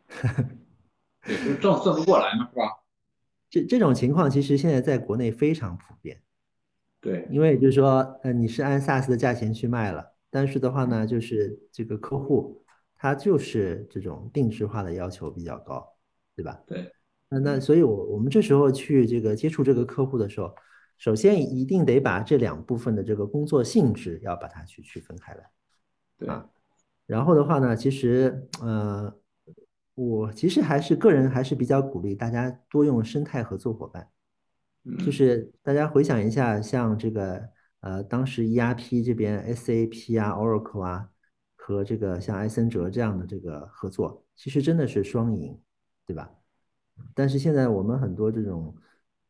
对，就挣算不过来嘛，是吧？这这种情况其实现在在国内非常普遍，对，因为就是说，呃，你是按 SaaS 的价钱去卖了，但是的话呢，就是这个客户他就是这种定制化的要求比较高。对吧？对，那那所以，我我们这时候去这个接触这个客户的时候，首先一定得把这两部分的这个工作性质要把它去区分开来，对啊。然后的话呢，其实呃，我其实还是个人还是比较鼓励大家多用生态合作伙伴，就是大家回想一下，像这个呃，当时 ERP 这边 SAP 啊、Oracle 啊和这个像埃森哲这样的这个合作，其实真的是双赢。对吧？但是现在我们很多这种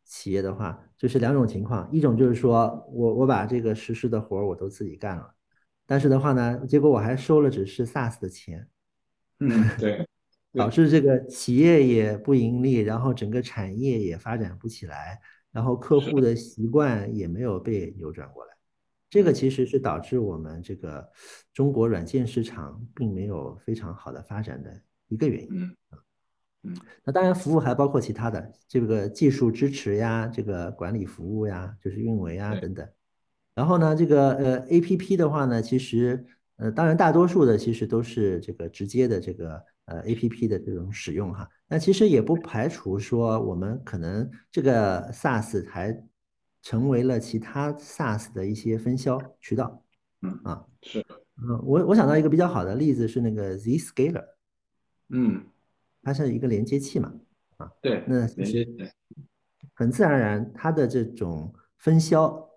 企业的话，就是两种情况，一种就是说我我把这个实施的活儿我都自己干了，但是的话呢，结果我还收了只是 SaaS 的钱，嗯，对，导致这个企业也不盈利，然后整个产业也发展不起来，然后客户的习惯也没有被扭转过来。这个其实是导致我们这个中国软件市场并没有非常好的发展的一个原因。嗯嗯，那当然，服务还包括其他的这个技术支持呀，这个管理服务呀，就是运维啊等等。然后呢，这个呃 A P P 的话呢，其实呃当然大多数的其实都是这个直接的这个呃 A P P 的这种使用哈。那其实也不排除说我们可能这个 SaaS 还成为了其他 SaaS 的一些分销渠道。嗯啊是嗯，我我想到一个比较好的例子是那个 Zscaler。嗯。它是一个连接器嘛，啊，对，那其实很自然而然，它的这种分销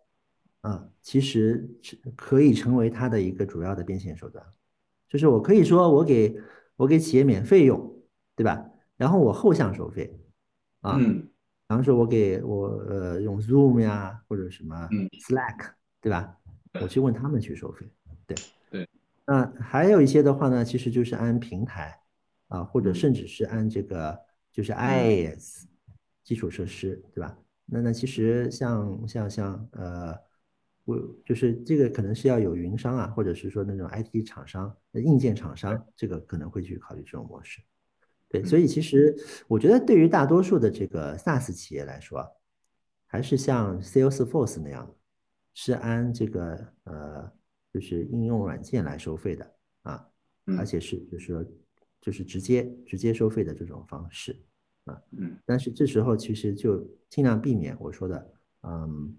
啊，其实可以成为它的一个主要的变现手段。就是我可以说，我给我给企业免费用，对吧？然后我后向收费，啊，比方说我给我呃用 Zoom 呀或者什么 Slack，对吧？我去问他们去收费，对对。那还有一些的话呢，其实就是按平台。啊，或者甚至是按这个就是 IaaS 基础设施，对吧？那那其实像像像呃，我就是这个可能是要有云商啊，或者是说那种 IT 厂商、硬件厂商，这个可能会去考虑这种模式。对，所以其实我觉得对于大多数的这个 SaaS 企业来说，还是像 Salesforce 那样，是按这个呃就是应用软件来收费的啊，而且是就是说。就是直接直接收费的这种方式，啊，嗯，但是这时候其实就尽量避免我说的，嗯，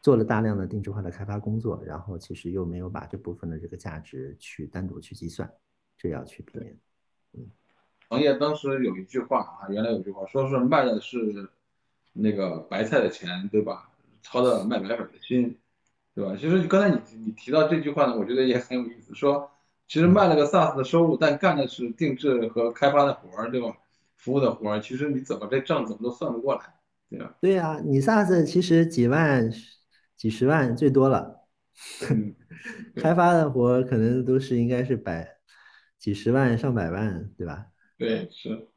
做了大量的定制化的开发工作，然后其实又没有把这部分的这个价值去单独去计算，这要去避免。嗯，行业当时有一句话啊，原来有句话说是卖的是那个白菜的钱，对吧？操的卖白粉的心，对吧？其实刚才你你提到这句话呢，我觉得也很有意思，说。其实卖了个 SaaS 的收入，但干的是定制和开发的活儿，对吧？服务的活儿，其实你怎么这账怎么都算不过来，对吧？对呀，你 SaaS 其实几万、几十万最多了，开发的活可能都是应该是百几十万、上百万，对吧？对，是。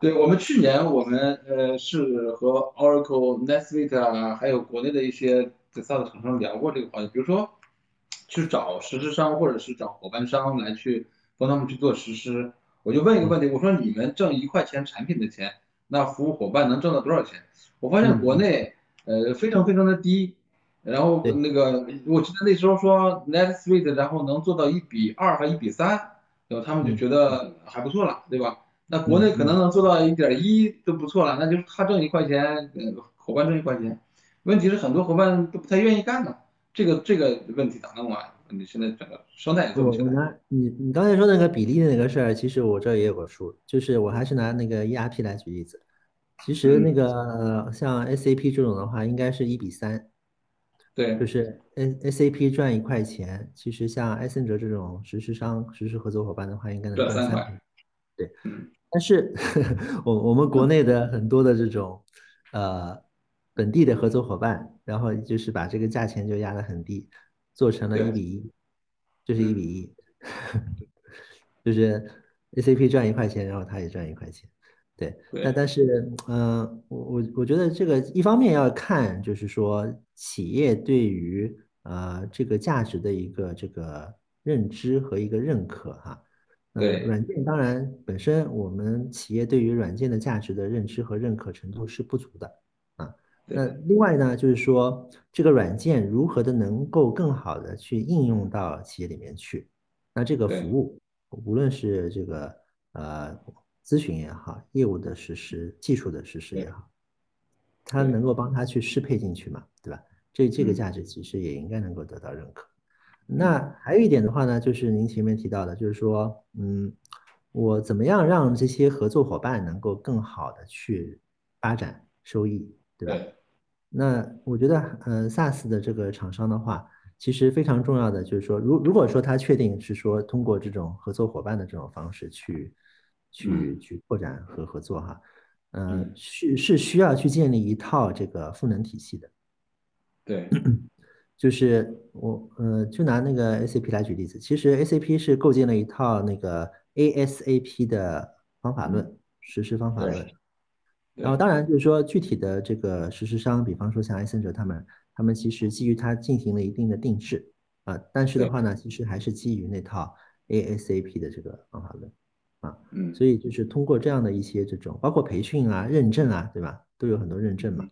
对我们去年我们呃是和 Oracle、NetSuite 啊，还有国内的一些 SaaS 厂商聊过这个话题，比如说。去找实施商或者是找伙伴商来去帮他们去做实施，我就问一个问题，我说你们挣一块钱产品的钱，那服务伙伴能挣到多少钱？我发现国内呃非常非常的低，然后那个我记得那时候说 NetSuite 然后能做到一比二和一比三，然后他们就觉得还不错了，对吧？那国内可能能做到一点一都不错了，那就是他挣一块钱，伙伴挣一块钱，问题是很多伙伴都不太愿意干呢。这个这个问题咋弄啊？你现在整个生态也做不起来。你你刚才说那个比例的那个事儿，其实我这也有个数，就是我还是拿那个 ERP 来举例子。其实那个像 SAP 这种的话，应该是一比三。对。就是 S SAP 赚一块钱，其实像埃森哲这种实施商、实施合作伙伴的话，应该能赚三块。对。但是 我我们国内的很多的这种呃。本地的合作伙伴，然后就是把这个价钱就压得很低，做成了一比一，就是一比一，就是 ACP 赚一块钱，然后他也赚一块钱，对。那但是，嗯，我我我觉得这个一方面要看，就是说企业对于呃这个价值的一个这个认知和一个认可哈。对。软件当然本身我们企业对于软件的价值的认知和认可程度是不足的。那另外呢，就是说这个软件如何的能够更好的去应用到企业里面去，那这个服务，无论是这个呃咨询也好，业务的实施、技术的实施也好，它能够帮他去适配进去嘛，对吧？这这个价值其实也应该能够得到认可。那还有一点的话呢，就是您前面提到的，就是说，嗯，我怎么样让这些合作伙伴能够更好的去发展收益，对吧？那我觉得，呃，SaaS 的这个厂商的话，其实非常重要的就是说，如如果说他确定是说通过这种合作伙伴的这种方式去，去去拓展和合作哈，嗯，是是需要去建立一套这个赋能体系的。对，就是我呃，就拿那个 ACP 来举例子，其实 ACP 是构建了一套那个 ASAP 的方法论、实施方法论。然后当然就是说具体的这个实施商，比方说像埃森哲他们，他们其实基于它进行了一定的定制啊，但是的话呢，其实还是基于那套 ASAP 的这个方法论啊。嗯。所以就是通过这样的一些这种，包括培训啊、认证啊，对吧？都有很多认证嘛。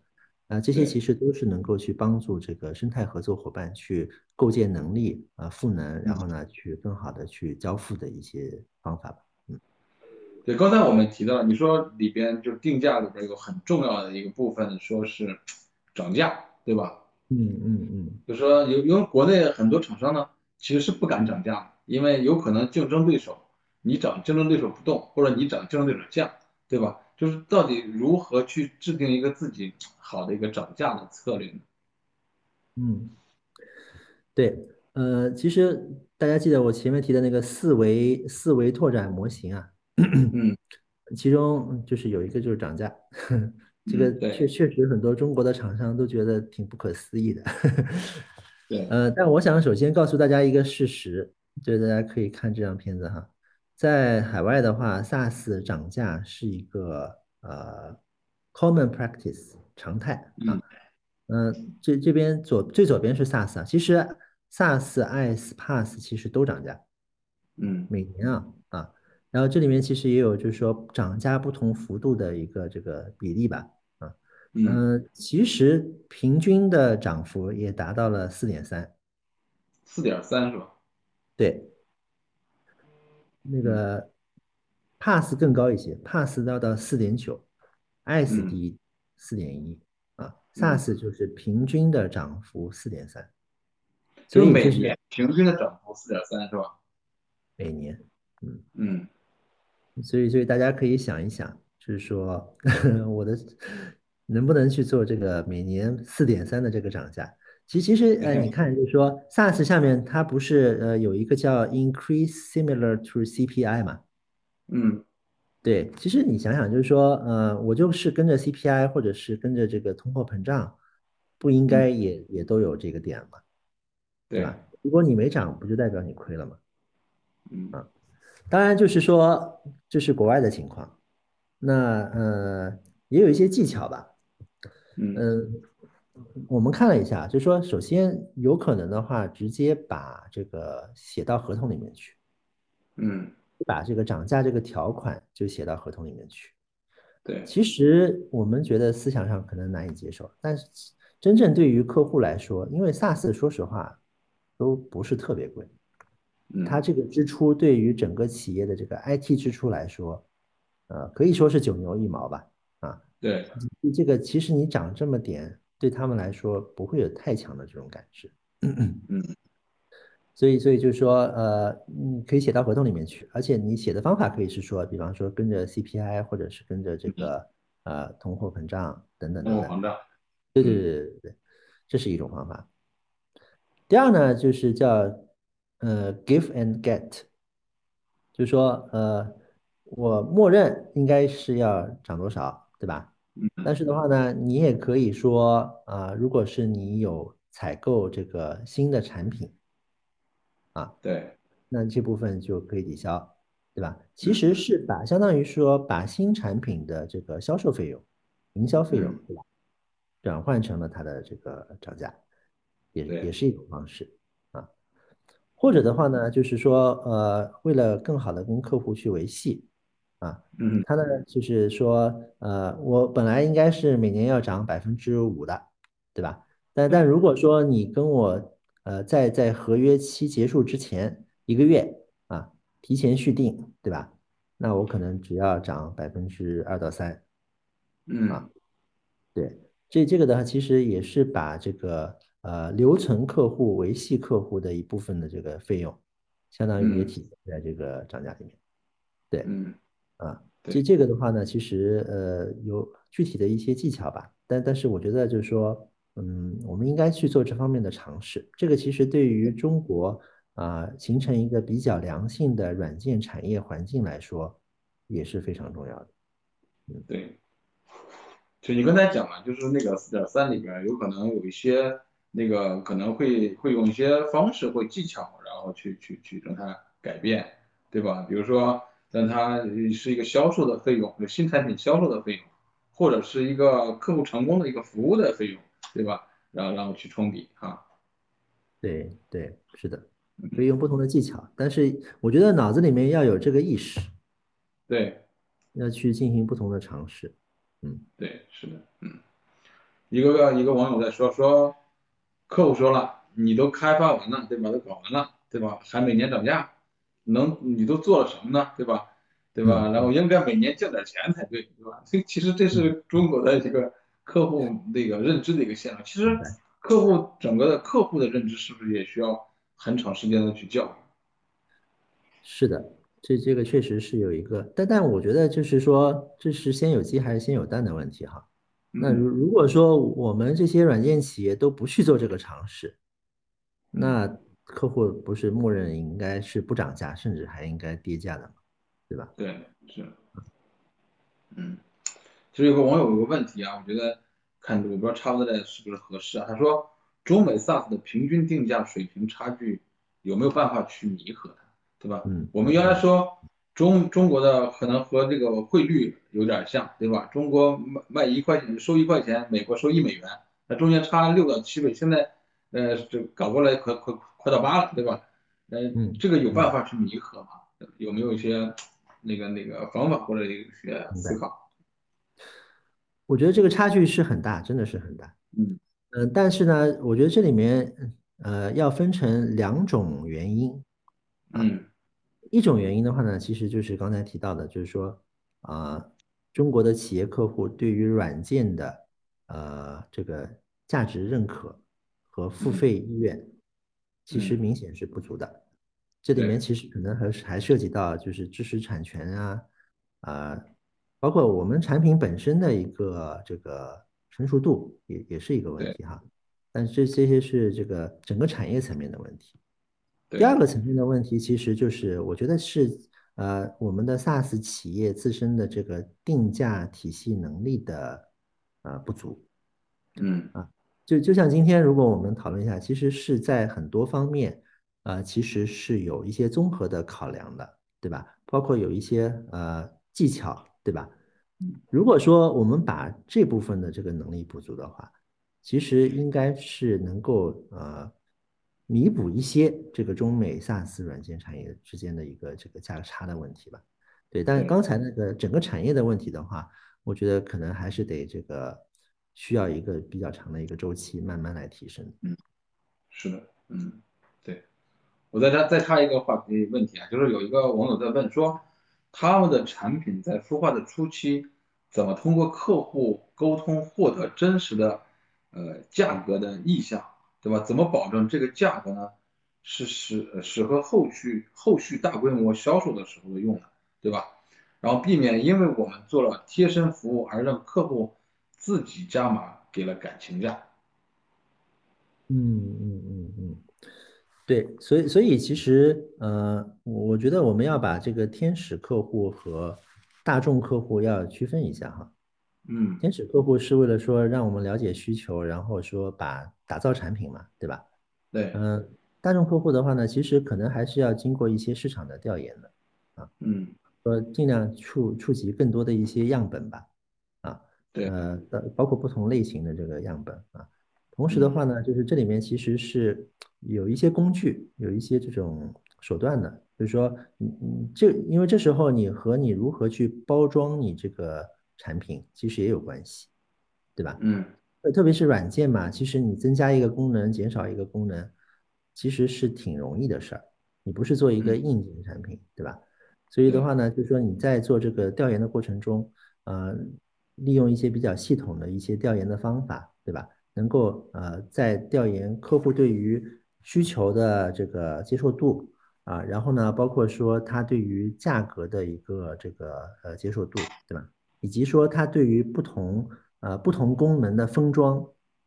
啊，这些其实都是能够去帮助这个生态合作伙伴去构建能力啊、赋能，然后呢，去更好的去交付的一些方法吧。嗯，对，刚才我们提到，你说里边就是定价里边有很重要的一个部分，说是涨价，对吧？嗯嗯嗯，就说有因为国内很多厂商呢，其实是不敢涨价，因为有可能竞争对手你涨，竞争对手不动，或者你涨，竞争对手降，对吧？就是到底如何去制定一个自己好的一个涨价的策略呢？嗯，对，呃，其实大家记得我前面提的那个四维四维拓展模型啊，嗯，其中就是有一个就是涨价，这个确确实很多中国的厂商都觉得挺不可思议的。对，呃，但我想首先告诉大家一个事实，就是大家可以看这张片子哈。在海外的话，SaaS 涨价是一个呃 common practice 常态啊。嗯，这这边左最左边是 SaaS 啊，其实 SaaS、IaaS、PaaS 其实都涨价，嗯，每年啊啊，然后这里面其实也有就是说涨价不同幅度的一个这个比例吧啊，嗯，其实平均的涨幅也达到了四点三，四点三是吧？对。那个 Pass 更高一些，Pass 要到四点九，S 低四点一啊，SaaS 就是平均的涨幅四点三，就每年平均的涨幅四点三是吧？每年，嗯。嗯，所以所以大家可以想一想，就是说 我的能不能去做这个每年四点三的这个涨价？其其实，呃，你 看，就是说，SaaS 下面它不是呃有一个叫 increase similar to CPI 嘛？嗯，对，其实你想想，就是说，呃，我就是跟着 CPI 或者是跟着这个通货膨胀，不应该也也都有这个点吗？对吧？如果你没涨，不就代表你亏了吗？嗯啊，当然就是说这是国外的情况，那呃也有一些技巧吧，嗯。我们看了一下，就是说，首先有可能的话，直接把这个写到合同里面去，嗯，把这个涨价这个条款就写到合同里面去。对，其实我们觉得思想上可能难以接受，但是真正对于客户来说，因为 SaaS 说实话都不是特别贵，它这个支出对于整个企业的这个 IT 支出来说，呃，可以说是九牛一毛吧，啊，对，这个其实你涨这么点。对他们来说不会有太强的这种感知，嗯，所以所以就是说，呃，你可以写到合同里面去，而且你写的方法可以是说，比方说跟着 CPI 或者是跟着这个呃通货膨胀等等等等。通货膨胀。对对对对对，这是一种方法。第二呢，就是叫呃 give and get，就是说呃我默认应该是要涨多少，对吧？但是的话呢，你也可以说啊，如果是你有采购这个新的产品，啊，对，那这部分就可以抵消，对吧？其实是把相当于说把新产品的这个销售费用、营销费用，对吧？转换成了它的这个涨价，也也是一种方式啊。或者的话呢，就是说呃，为了更好的跟客户去维系。啊，嗯，他呢就是说，呃，我本来应该是每年要涨百分之五的，对吧？但但如果说你跟我，呃，在在合约期结束之前一个月啊，提前续订，对吧？那我可能只要涨百分之二到三，嗯，啊，对，这这个的话其实也是把这个呃留存客户、维系客户的一部分的这个费用，相当于也体现在这个涨价里面，对，嗯。啊，这这个的话呢，其实呃有具体的一些技巧吧，但但是我觉得就是说，嗯，我们应该去做这方面的尝试。这个其实对于中国啊形成一个比较良性的软件产业环境来说，也是非常重要的。嗯，对。就你刚才讲了，就是那个四点三里边有可能有一些那个可能会会用一些方式或技巧，然后去去去让它改变，对吧？比如说让它是一个销售的费用，就新产品销售的费用，或者是一个客户成功的一个服务的费用，对吧？然后然后去冲抵哈。对对，是的，可以用不同的技巧，但是我觉得脑子里面要有这个意识，对，要去进行不同的尝试。嗯，对，是的，嗯，一个一个网友在说说，客户说了，你都开发完了，对吧？都搞完了，对吧？还每年涨价，能你都做了什么呢？对吧？对吧？然后应该每年降点钱才对，对吧？所以其实这是中国的这个客户那个认知的一个现状。其实客户整个的客户的认知是不是也需要很长时间的去教育？是的。这这个确实是有一个，但但我觉得就是说，这是先有鸡还是先有蛋的问题哈。那如如果说我们这些软件企业都不去做这个尝试，那客户不是默认应该是不涨价，甚至还应该跌价的嘛，对吧？对，是。嗯，其实有个网友有个问题啊，我觉得看我不知道差不多的是不是合适啊？他说，中美 SaaS 的平均定价水平差距有没有办法去弥合它？对吧？嗯，我们原来说中中国的可能和这个汇率有点像，对吧？中国卖卖一块钱收一块钱，美国收一美元，那中间差六到七倍。现在呃，这搞过来快快快到八了，对吧？嗯，这个有办法去弥合吗？有没有一些那个那个方法或者一些思考？我觉得这个差距是很大，真的是很大。嗯嗯，但是呢，我觉得这里面呃要分成两种原因。嗯，一种原因的话呢，其实就是刚才提到的，就是说啊，中国的企业客户对于软件的呃这个价值认可和付费意愿，其实明显是不足的。这里面其实可能还是还涉及到就是知识产权啊，啊，包括我们产品本身的一个这个成熟度也也是一个问题哈。但是这这些是这个整个产业层面的问题。第二个层面的问题，其实就是我觉得是呃我们的 SaaS 企业自身的这个定价体系能力的呃不足，嗯啊，就就像今天如果我们讨论一下，其实是在很多方面呃其实是有一些综合的考量的，对吧？包括有一些呃技巧，对吧？如果说我们把这部分的这个能力不足的话，其实应该是能够呃。弥补一些这个中美 SaaS 软件产业之间的一个这个价格差的问题吧。对，但是刚才那个整个产业的问题的话，我觉得可能还是得这个需要一个比较长的一个周期，慢慢来提升。嗯，是的，嗯，对。我再插再插一个话题问题啊，就是有一个网友在问说，他们的产品在孵化的初期，怎么通过客户沟通获得真实的呃价格的意向？对吧？怎么保证这个价格呢？是适适合后续后续大规模销售的时候的用的，对吧？然后避免因为我们做了贴身服务而让客户自己加码给了感情价。嗯嗯嗯嗯，对，所以所以其实呃，我我觉得我们要把这个天使客户和大众客户要区分一下哈。嗯，天使客户是为了说让我们了解需求，然后说把打造产品嘛，对吧？对，嗯，大众客户的话呢，其实可能还是要经过一些市场的调研的，啊，嗯，说尽量触触及更多的一些样本吧，啊，对，呃，包括不同类型的这个样本啊。同时的话呢，就是这里面其实是有一些工具，有一些这种手段的，就是说，嗯嗯，这因为这时候你和你如何去包装你这个。产品其实也有关系，对吧？嗯，特别是软件嘛，其实你增加一个功能，减少一个功能，其实是挺容易的事儿。你不是做一个硬件产品，对吧？所以的话呢，就是说你在做这个调研的过程中，呃，利用一些比较系统的一些调研的方法，对吧？能够呃，在调研客户对于需求的这个接受度啊，然后呢，包括说他对于价格的一个这个呃接受度，对吧？以及说他对于不同呃不同功能的封装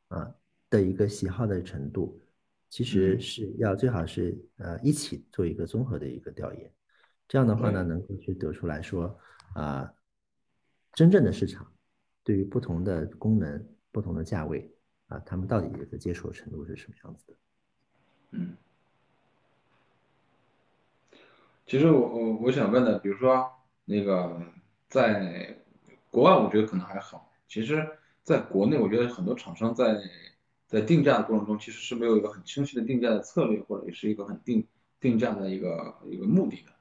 啊的一个喜好的程度，其实是要最好是呃一起做一个综合的一个调研，这样的话呢，能够去得出来说啊真正的市场对于不同的功能、不同的价位啊，他们到底这个接受程度是什么样子的？嗯，其实我我我想问的，比如说那个在国外，我觉得可能还好。其实在国内，我觉得很多厂商在在定价的过程中，其实是没有一个很清晰的定价的策略，或者也是一个很定定价的一个一个目的的，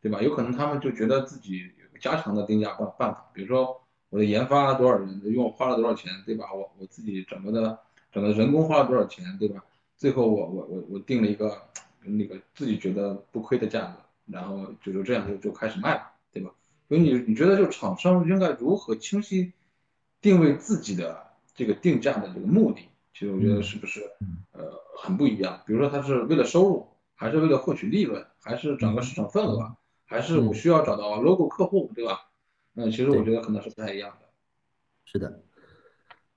对吧？有可能他们就觉得自己有个加强的定价办办法，比如说我的研发多少人，用花了多少钱，对吧？我我自己整个的整个人工花了多少钱，对吧？最后我我我我定了一个那个自己觉得不亏的价格，然后就就这样就就开始卖了，所以你你觉得就厂商应该如何清晰定位自己的这个定价的这个目的？其实我觉得是不是呃很不一样？比如说他是为了收入，还是为了获取利润，还是整个市场份额，还是我需要找到 logo 客户，对吧？嗯，其实我觉得可能是不太一样的。是的，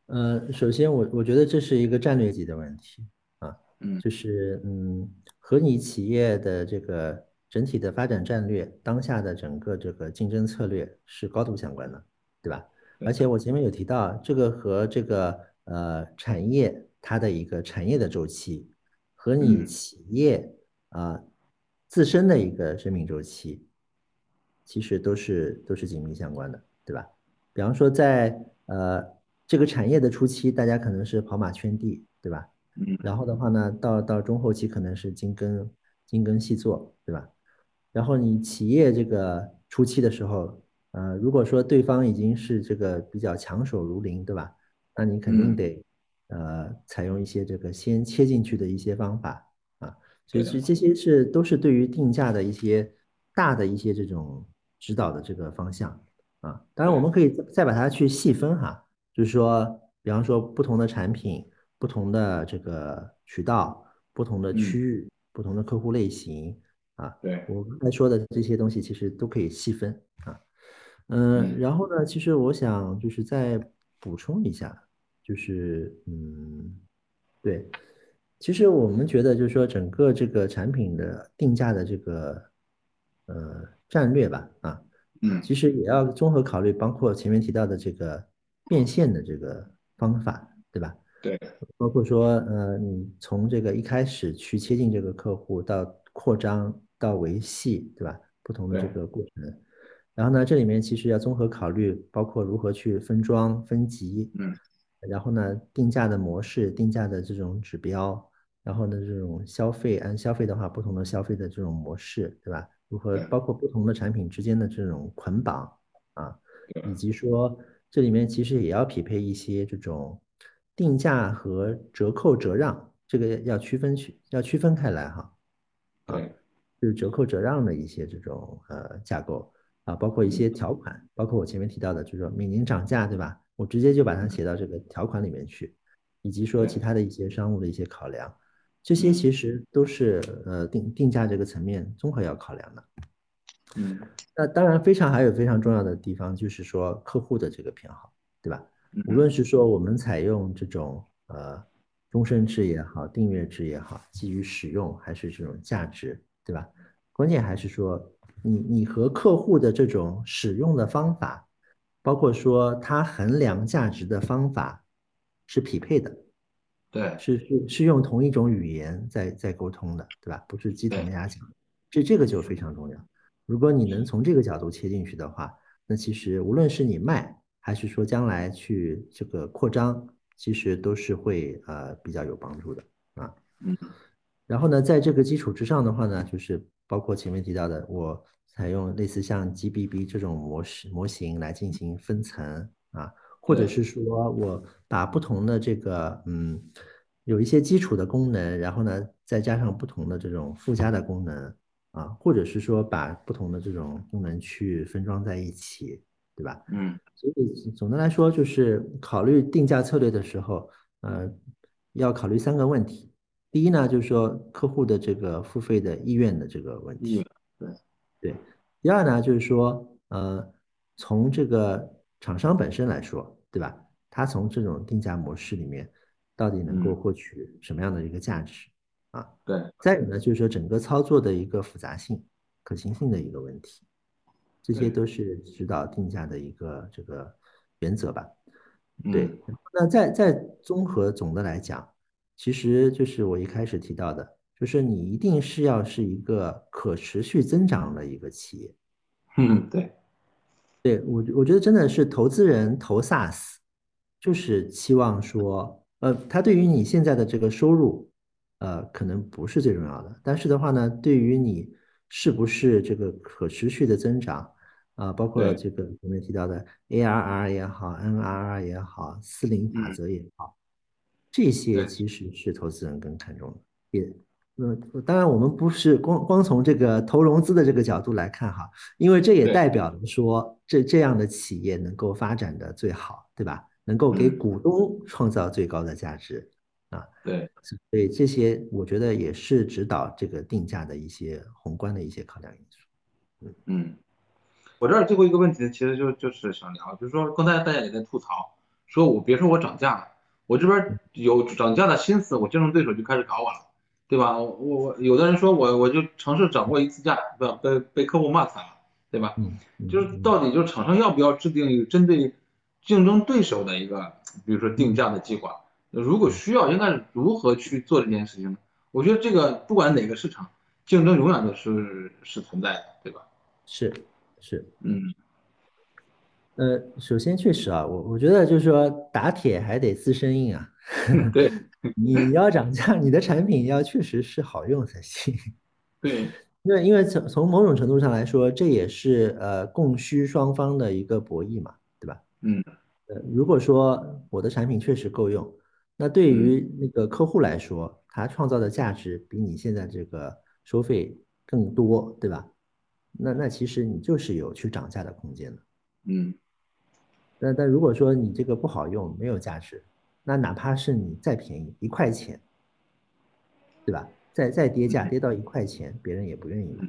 呃，首先我我觉得这是一个战略级的问题啊。嗯，就是嗯，和你企业的这个整体的发展战略、当下的整个这个竞争策略是高度相关的，对吧？而且我前面有提到，这个和这个呃产业它的一个产业的周期，和你企业啊自身的一个生命周期，其实都是都是紧密相关的，对吧？比方说在呃这个产业的初期，大家可能是跑马圈地，对吧？然后的话呢，到到中后期可能是精耕精耕细作，对吧？然后你企业这个初期的时候，呃，如果说对方已经是这个比较强手如林，对吧？那你肯定得呃采用一些这个先切进去的一些方法啊，所以其实这些是都是对于定价的一些大的一些这种指导的这个方向啊。当然我们可以再把它去细分哈，就是说，比方说不同的产品。不同的这个渠道，不同的区域，不同的客户类型啊，对我刚才说的这些东西，其实都可以细分啊。嗯，然后呢，其实我想就是再补充一下，就是嗯，对，其实我们觉得就是说整个这个产品的定价的这个呃战略吧，啊，嗯，其实也要综合考虑，包括前面提到的这个变现的这个方法，对吧？对，包括说，呃，你从这个一开始去切近这个客户，到扩张，到维系，对吧？不同的这个过程。然后呢，这里面其实要综合考虑，包括如何去分装、分级，嗯，然后呢，定价的模式、定价的这种指标，然后呢，这种消费，按消费的话，不同的消费的这种模式，对吧？如何包括不同的产品之间的这种捆绑啊，以及说这里面其实也要匹配一些这种。定价和折扣折让，这个要区分去，要区分开来哈。对，就是折扣折让的一些这种呃架构啊，包括一些条款，包括我前面提到的，就是说每年涨价，对吧？我直接就把它写到这个条款里面去，以及说其他的一些商务的一些考量，这些其实都是呃定定价这个层面综合要考量的。嗯，那当然非常还有非常重要的地方，就是说客户的这个偏好，对吧？无论是说我们采用这种呃终身制也好，订阅制也好，基于使用还是这种价值，对吧？关键还是说你你和客户的这种使用的方法，包括说他衡量价值的方法是匹配的，对，是是是用同一种语言在在沟通的，对吧？不是鸡同鸭讲，这这个就非常重要。如果你能从这个角度切进去的话，那其实无论是你卖。还是说将来去这个扩张，其实都是会呃比较有帮助的啊。嗯。然后呢，在这个基础之上的话呢，就是包括前面提到的，我采用类似像 GBB 这种模式模型来进行分层啊，或者是说我把不同的这个嗯有一些基础的功能，然后呢再加上不同的这种附加的功能啊，或者是说把不同的这种功能去分装在一起。对吧？嗯，所以总的来说，就是考虑定价策略的时候，呃，要考虑三个问题。第一呢，就是说客户的这个付费的意愿的这个问题。对对。第二呢，就是说，呃，从这个厂商本身来说，对吧？他从这种定价模式里面，到底能够获取什么样的一个价值啊？对。再有呢，就是说整个操作的一个复杂性、可行性的一个问题。这些都是指导定价的一个这个原则吧。对嗯，那再再综合总的来讲，其实就是我一开始提到的，就是你一定是要是一个可持续增长的一个企业。嗯，对，对，我我觉得真的是投资人投 SaaS，就是期望说，呃，他对于你现在的这个收入，呃，可能不是最重要的，但是的话呢，对于你是不是这个可持续的增长，啊、包括这个前面提到的 ARR 也好，NRR 也好，四零法嗯则也好，这些其实是投资人更看重的，也。呃，当然，我们不是光光从这个投融资的这个角度来看哈，因为这也代表了说这这样的企业能够发展的最好，对吧？能够给嗯。股东创造最高的价值啊，对，所以这些我觉得也是指导这个定价的一些宏观的一些考量因素。嗯，我这儿最后一个问题呢，其实就就是想聊，就是说刚才大家也在吐槽，说我别说我涨价了，我这边有涨价的心思，我竞争对手就开始搞我了，对吧？我我有的人说我我就尝试涨过一次价，对吧？被被客户骂惨了，对吧？嗯，嗯就是到底就是厂商要不要制定一个针对竞争对手的一个，比如说定价的计划？如果需要，应该是如何去做这件事情呢？我觉得这个不管哪个市场，竞争永远都是是存在的，对吧？是是，嗯，呃，首先确实啊，我我觉得就是说打铁还得自身硬啊，对 你要涨价，你的产品要确实是好用才行。对，因为因为从从某种程度上来说，这也是呃供需双方的一个博弈嘛，对吧？嗯呃，如果说我的产品确实够用，那对于那个客户来说，他创造的价值比你现在这个收费更多，对吧？那那其实你就是有去涨价的空间的。嗯但但如果说你这个不好用，没有价值，那哪怕是你再便宜一块钱，对吧？再再跌价嗯跌到一块钱，别人也不愿意买，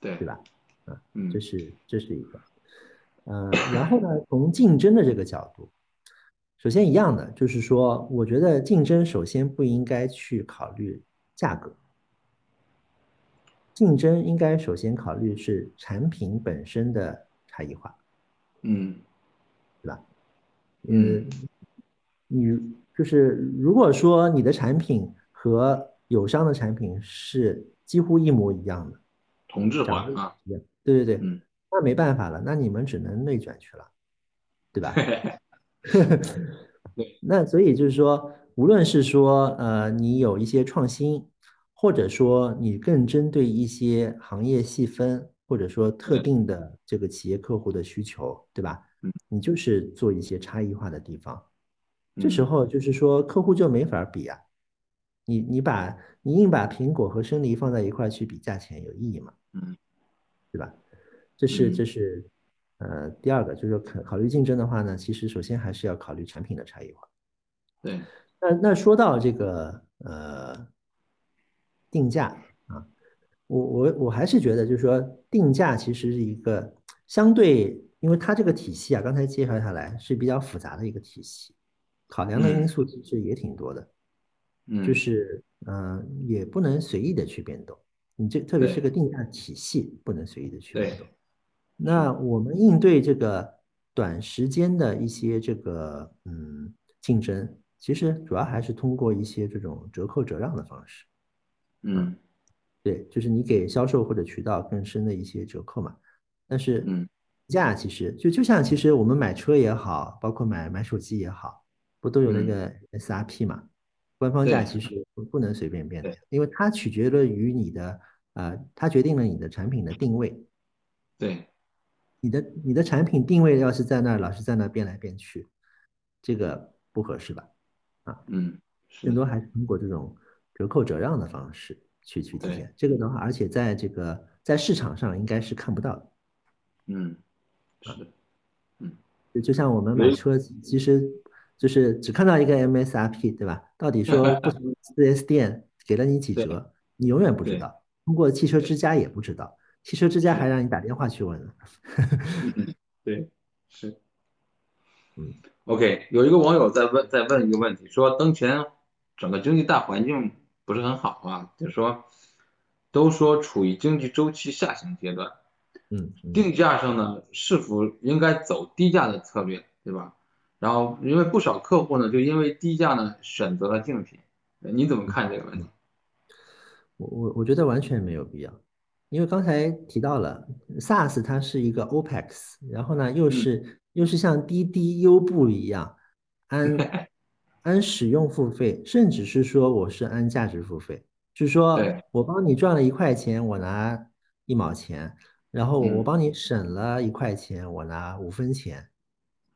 对对吧？啊这是这是一个，呃，然后呢，从竞争的这个角度，首先一样的就是说，我觉得竞争首先不应该去考虑价格，竞争应该首先考虑是产品本身的差异化，嗯？嗯嗯，你就是如果说你的产品和友商的产品是几乎一模一样的，同质化啊，对对对，嗯那没办法了，那你们只能内卷去了，对吧？对 那所以就是说，无论是说呃你有一些创新，或者说你更针对一些行业细分，或者说特定的这个企业客户的需求，对吧？嗯你就是做一些差异化的地方，这时嗯候就是说客户就没法比啊，你你把你硬把苹果和生梨放在一块去比价钱有意义吗？嗯对吧？这是嗯这是呃第二个，就是说考考虑竞争的话呢，其实首先还是要考虑产品的差异化。对，那那说到这个呃定价啊，我我我还是觉得就是说定价其实是一个相对，因为它这个体系啊，刚才介绍下来是比较复杂的一个体系，考量的因嗯素其实也挺多的，嗯就是嗯、呃也不能随意的去变动，你这特别是个定价体系不能随意的去变动。那我们应对这个短时间的一些这个嗯竞争，其实主要还是通过一些这种折扣折让的方式。嗯对，就是你给销售或者渠道更深的一些折扣嘛。但是嗯价其实就就像其实我们买车也好，包括买买手机也好，不都有那嗯个 SRP 嘛？官方价其实不不能随便变的，因为它取决了于你的呃，它决定了你的产品的定位。对，你的你的产品定位要是在那儿，老是在那变来变去，这个不合适吧？啊嗯更多还是通过这种折扣折让的方式去去体现。这个的话，而且在这个在市场上应该是看不到的。嗯是的，嗯就像我们买车，其实就是只看到一个 MSRP，对吧？到底说不同 4S 店给了你几折，你永远不知道。通过汽车之家也不知道，汽车之家还让你打电话去问呢。对是嗯 OK，有一个网友在问在问一个问题，说当前整个经济大环境不是很好啊，就是说都说处于经济周期下行阶段，嗯嗯。定价上呢是否应该走低价的策略，对吧？然后因为不少客户呢，就因为低价呢选择了竞品，你怎么看这个问题？我我我觉得完全没有必要，因为刚才提到了 SaaS 它是一个 OPEX，然后呢又是又是像滴滴、优步一样按按 使用付费，甚至是说我是按价值付费，就是说我帮你赚了一块钱，我拿一毛钱，然后我帮你省了一块钱，我拿五分钱，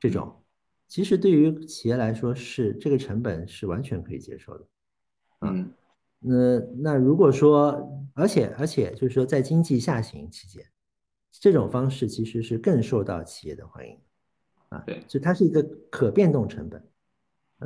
这种。其实对于企业来说，是这个成本是完全可以接受的，嗯，那那如果说，而且而且就是说，在经济下行期间，这种方式其实是更受到企业的欢迎，啊，对，就它是一个可变动成本，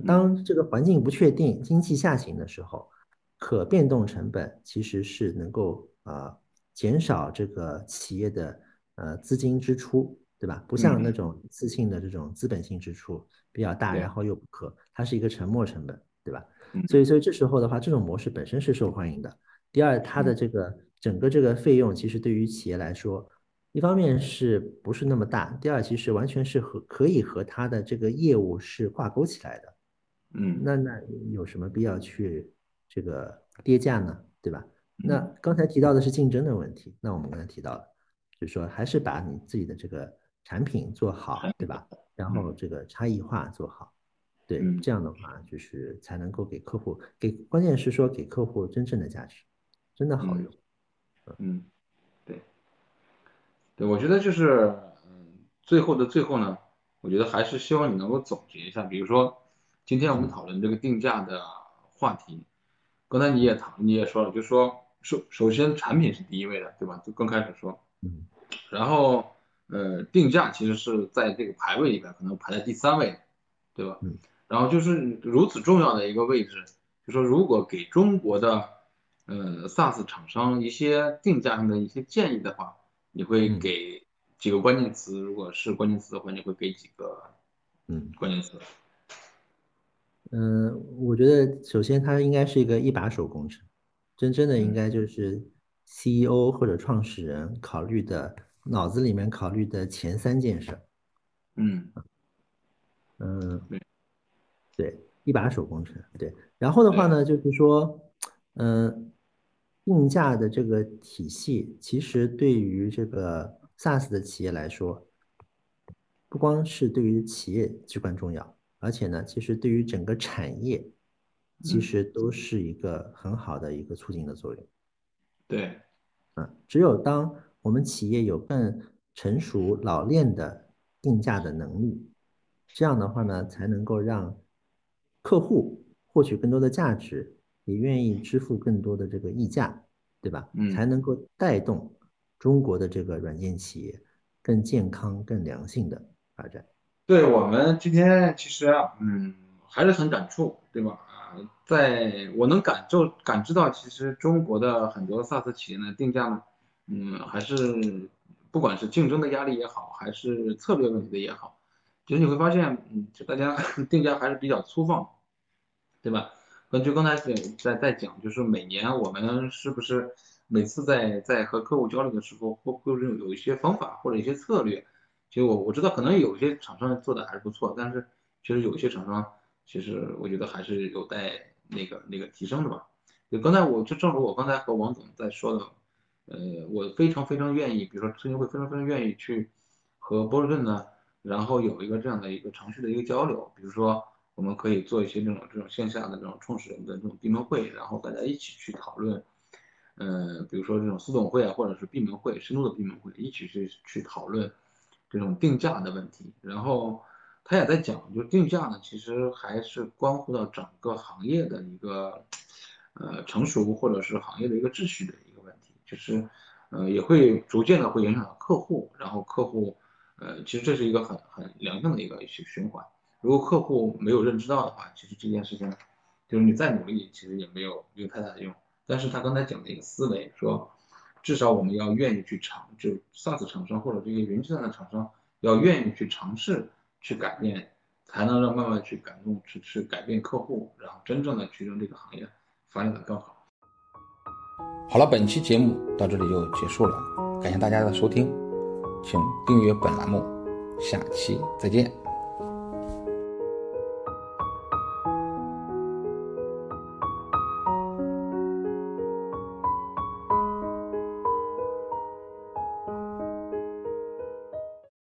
当这个环境不确定、经济下行的时候，可变动成本其实是能够啊减少这个企业的呃资金支出。对吧？不像那种一次性的这种资本性支出比较大，然后又不可，它是一个沉没成本，对吧？所以，所以这时候的话，这种模式本身是受欢迎的。第二，它的这个整个这个费用，其实对于企业来说，一方面是不是那么大？第二，其实完全是和可以和它的这个业务是挂钩起来的。嗯，那那有什么必要去这个跌价呢？对吧？那刚才提到的是竞争的问题，那我们刚才提到了，就是说还是把你自己的这个。产品做好，对吧？然后这个差异化做好，对，这样的话就是才能够给客户给，关键是说给客户真正的价值，真的好用。嗯，对，对，我觉得就是，嗯，最后的最后呢，我觉得还是希望你能够总结一下，比如说今天我们讨论这个定价的话题，刚才你也讨你也说了，就是说首首先产品是第一位的，对吧？就刚开始说，嗯，然后。呃，定价其实是在这个排位里边可能排在第三位，对吧？嗯。然后就是如此重要的一个位置，就说如果给中国的呃 SaaS 厂商一些定价上的一些建议的话，你会给几个关键词？如果是关键词的话，你会给几个嗯关键词？嗯，我觉得首先它应该是一个一把手工程，真正的应该就是 CEO 或者创始人考虑的。脑子里面考虑的前三件事，嗯，嗯，对，一把手工程，对。然后的话呢，就是说，嗯，定价的这个体系，其实对于这个 SaaS 的企业来说，不光是对于企业至关重要，而且呢，其实对于整个产业，其实都是一个很好的一个促进的作用。对，嗯，只有当我们企业有更成熟老练的定价的能力，这样的话呢，才能够让客户获取更多的价值，也愿意支付更多的这个溢价，对吧？嗯，才能够带动中国的这个软件企业更健康、更良性的发展。对我们今天其实嗯还是很感触，对吧？在我能感受感知到，其实中国的很多 SaaS 企业呢定价呢。嗯，还是不管是竞争的压力也好，还是策略问题的也好，其实你会发现，嗯，就大家 定价还是比较粗放，对吧？根据刚才在在在讲，就是每年我们是不是每次在在和客户交流的时候，会不会有有一些方法或者一些策略？其实我我知道可能有些厂商做的还是不错，但是其实有些厂商其实我觉得还是有待那个那个提升的吧。就刚才我就正如我刚才和王总在说的。呃，我非常非常愿意，比如说春节会非常非常愿意去和波士顿呢，然后有一个这样的一个长续的一个交流，比如说我们可以做一些这种这种线下的这种创始人的这种闭门会，然后大家一起去讨论，呃，比如说这种私董会啊，或者是闭门会，深度的闭门会，一起去去讨论这种定价的问题。然后他也在讲，就定价呢，其实还是关乎到整个行业的一个呃成熟或者是行业的一个秩序的一个问题。就是，呃，也会逐渐的会影响到客户，然后客户，呃，其实这是一个很很良性的一个循循环。如果客户没有认知到的话，其实这件事情，就是你再努力，其实也没有没有太大的用。但是他刚才讲的一个思维，说至少我们要愿意去尝，就 SaaS 厂商或者这些云计算的厂商要愿意去尝试去改变，才能让慢慢去感动，去去改变客户，然后真正的去让这个行业发展的更好。好了，本期节目到这里就结束了，感谢大家的收听，请订阅本栏目，下期再见。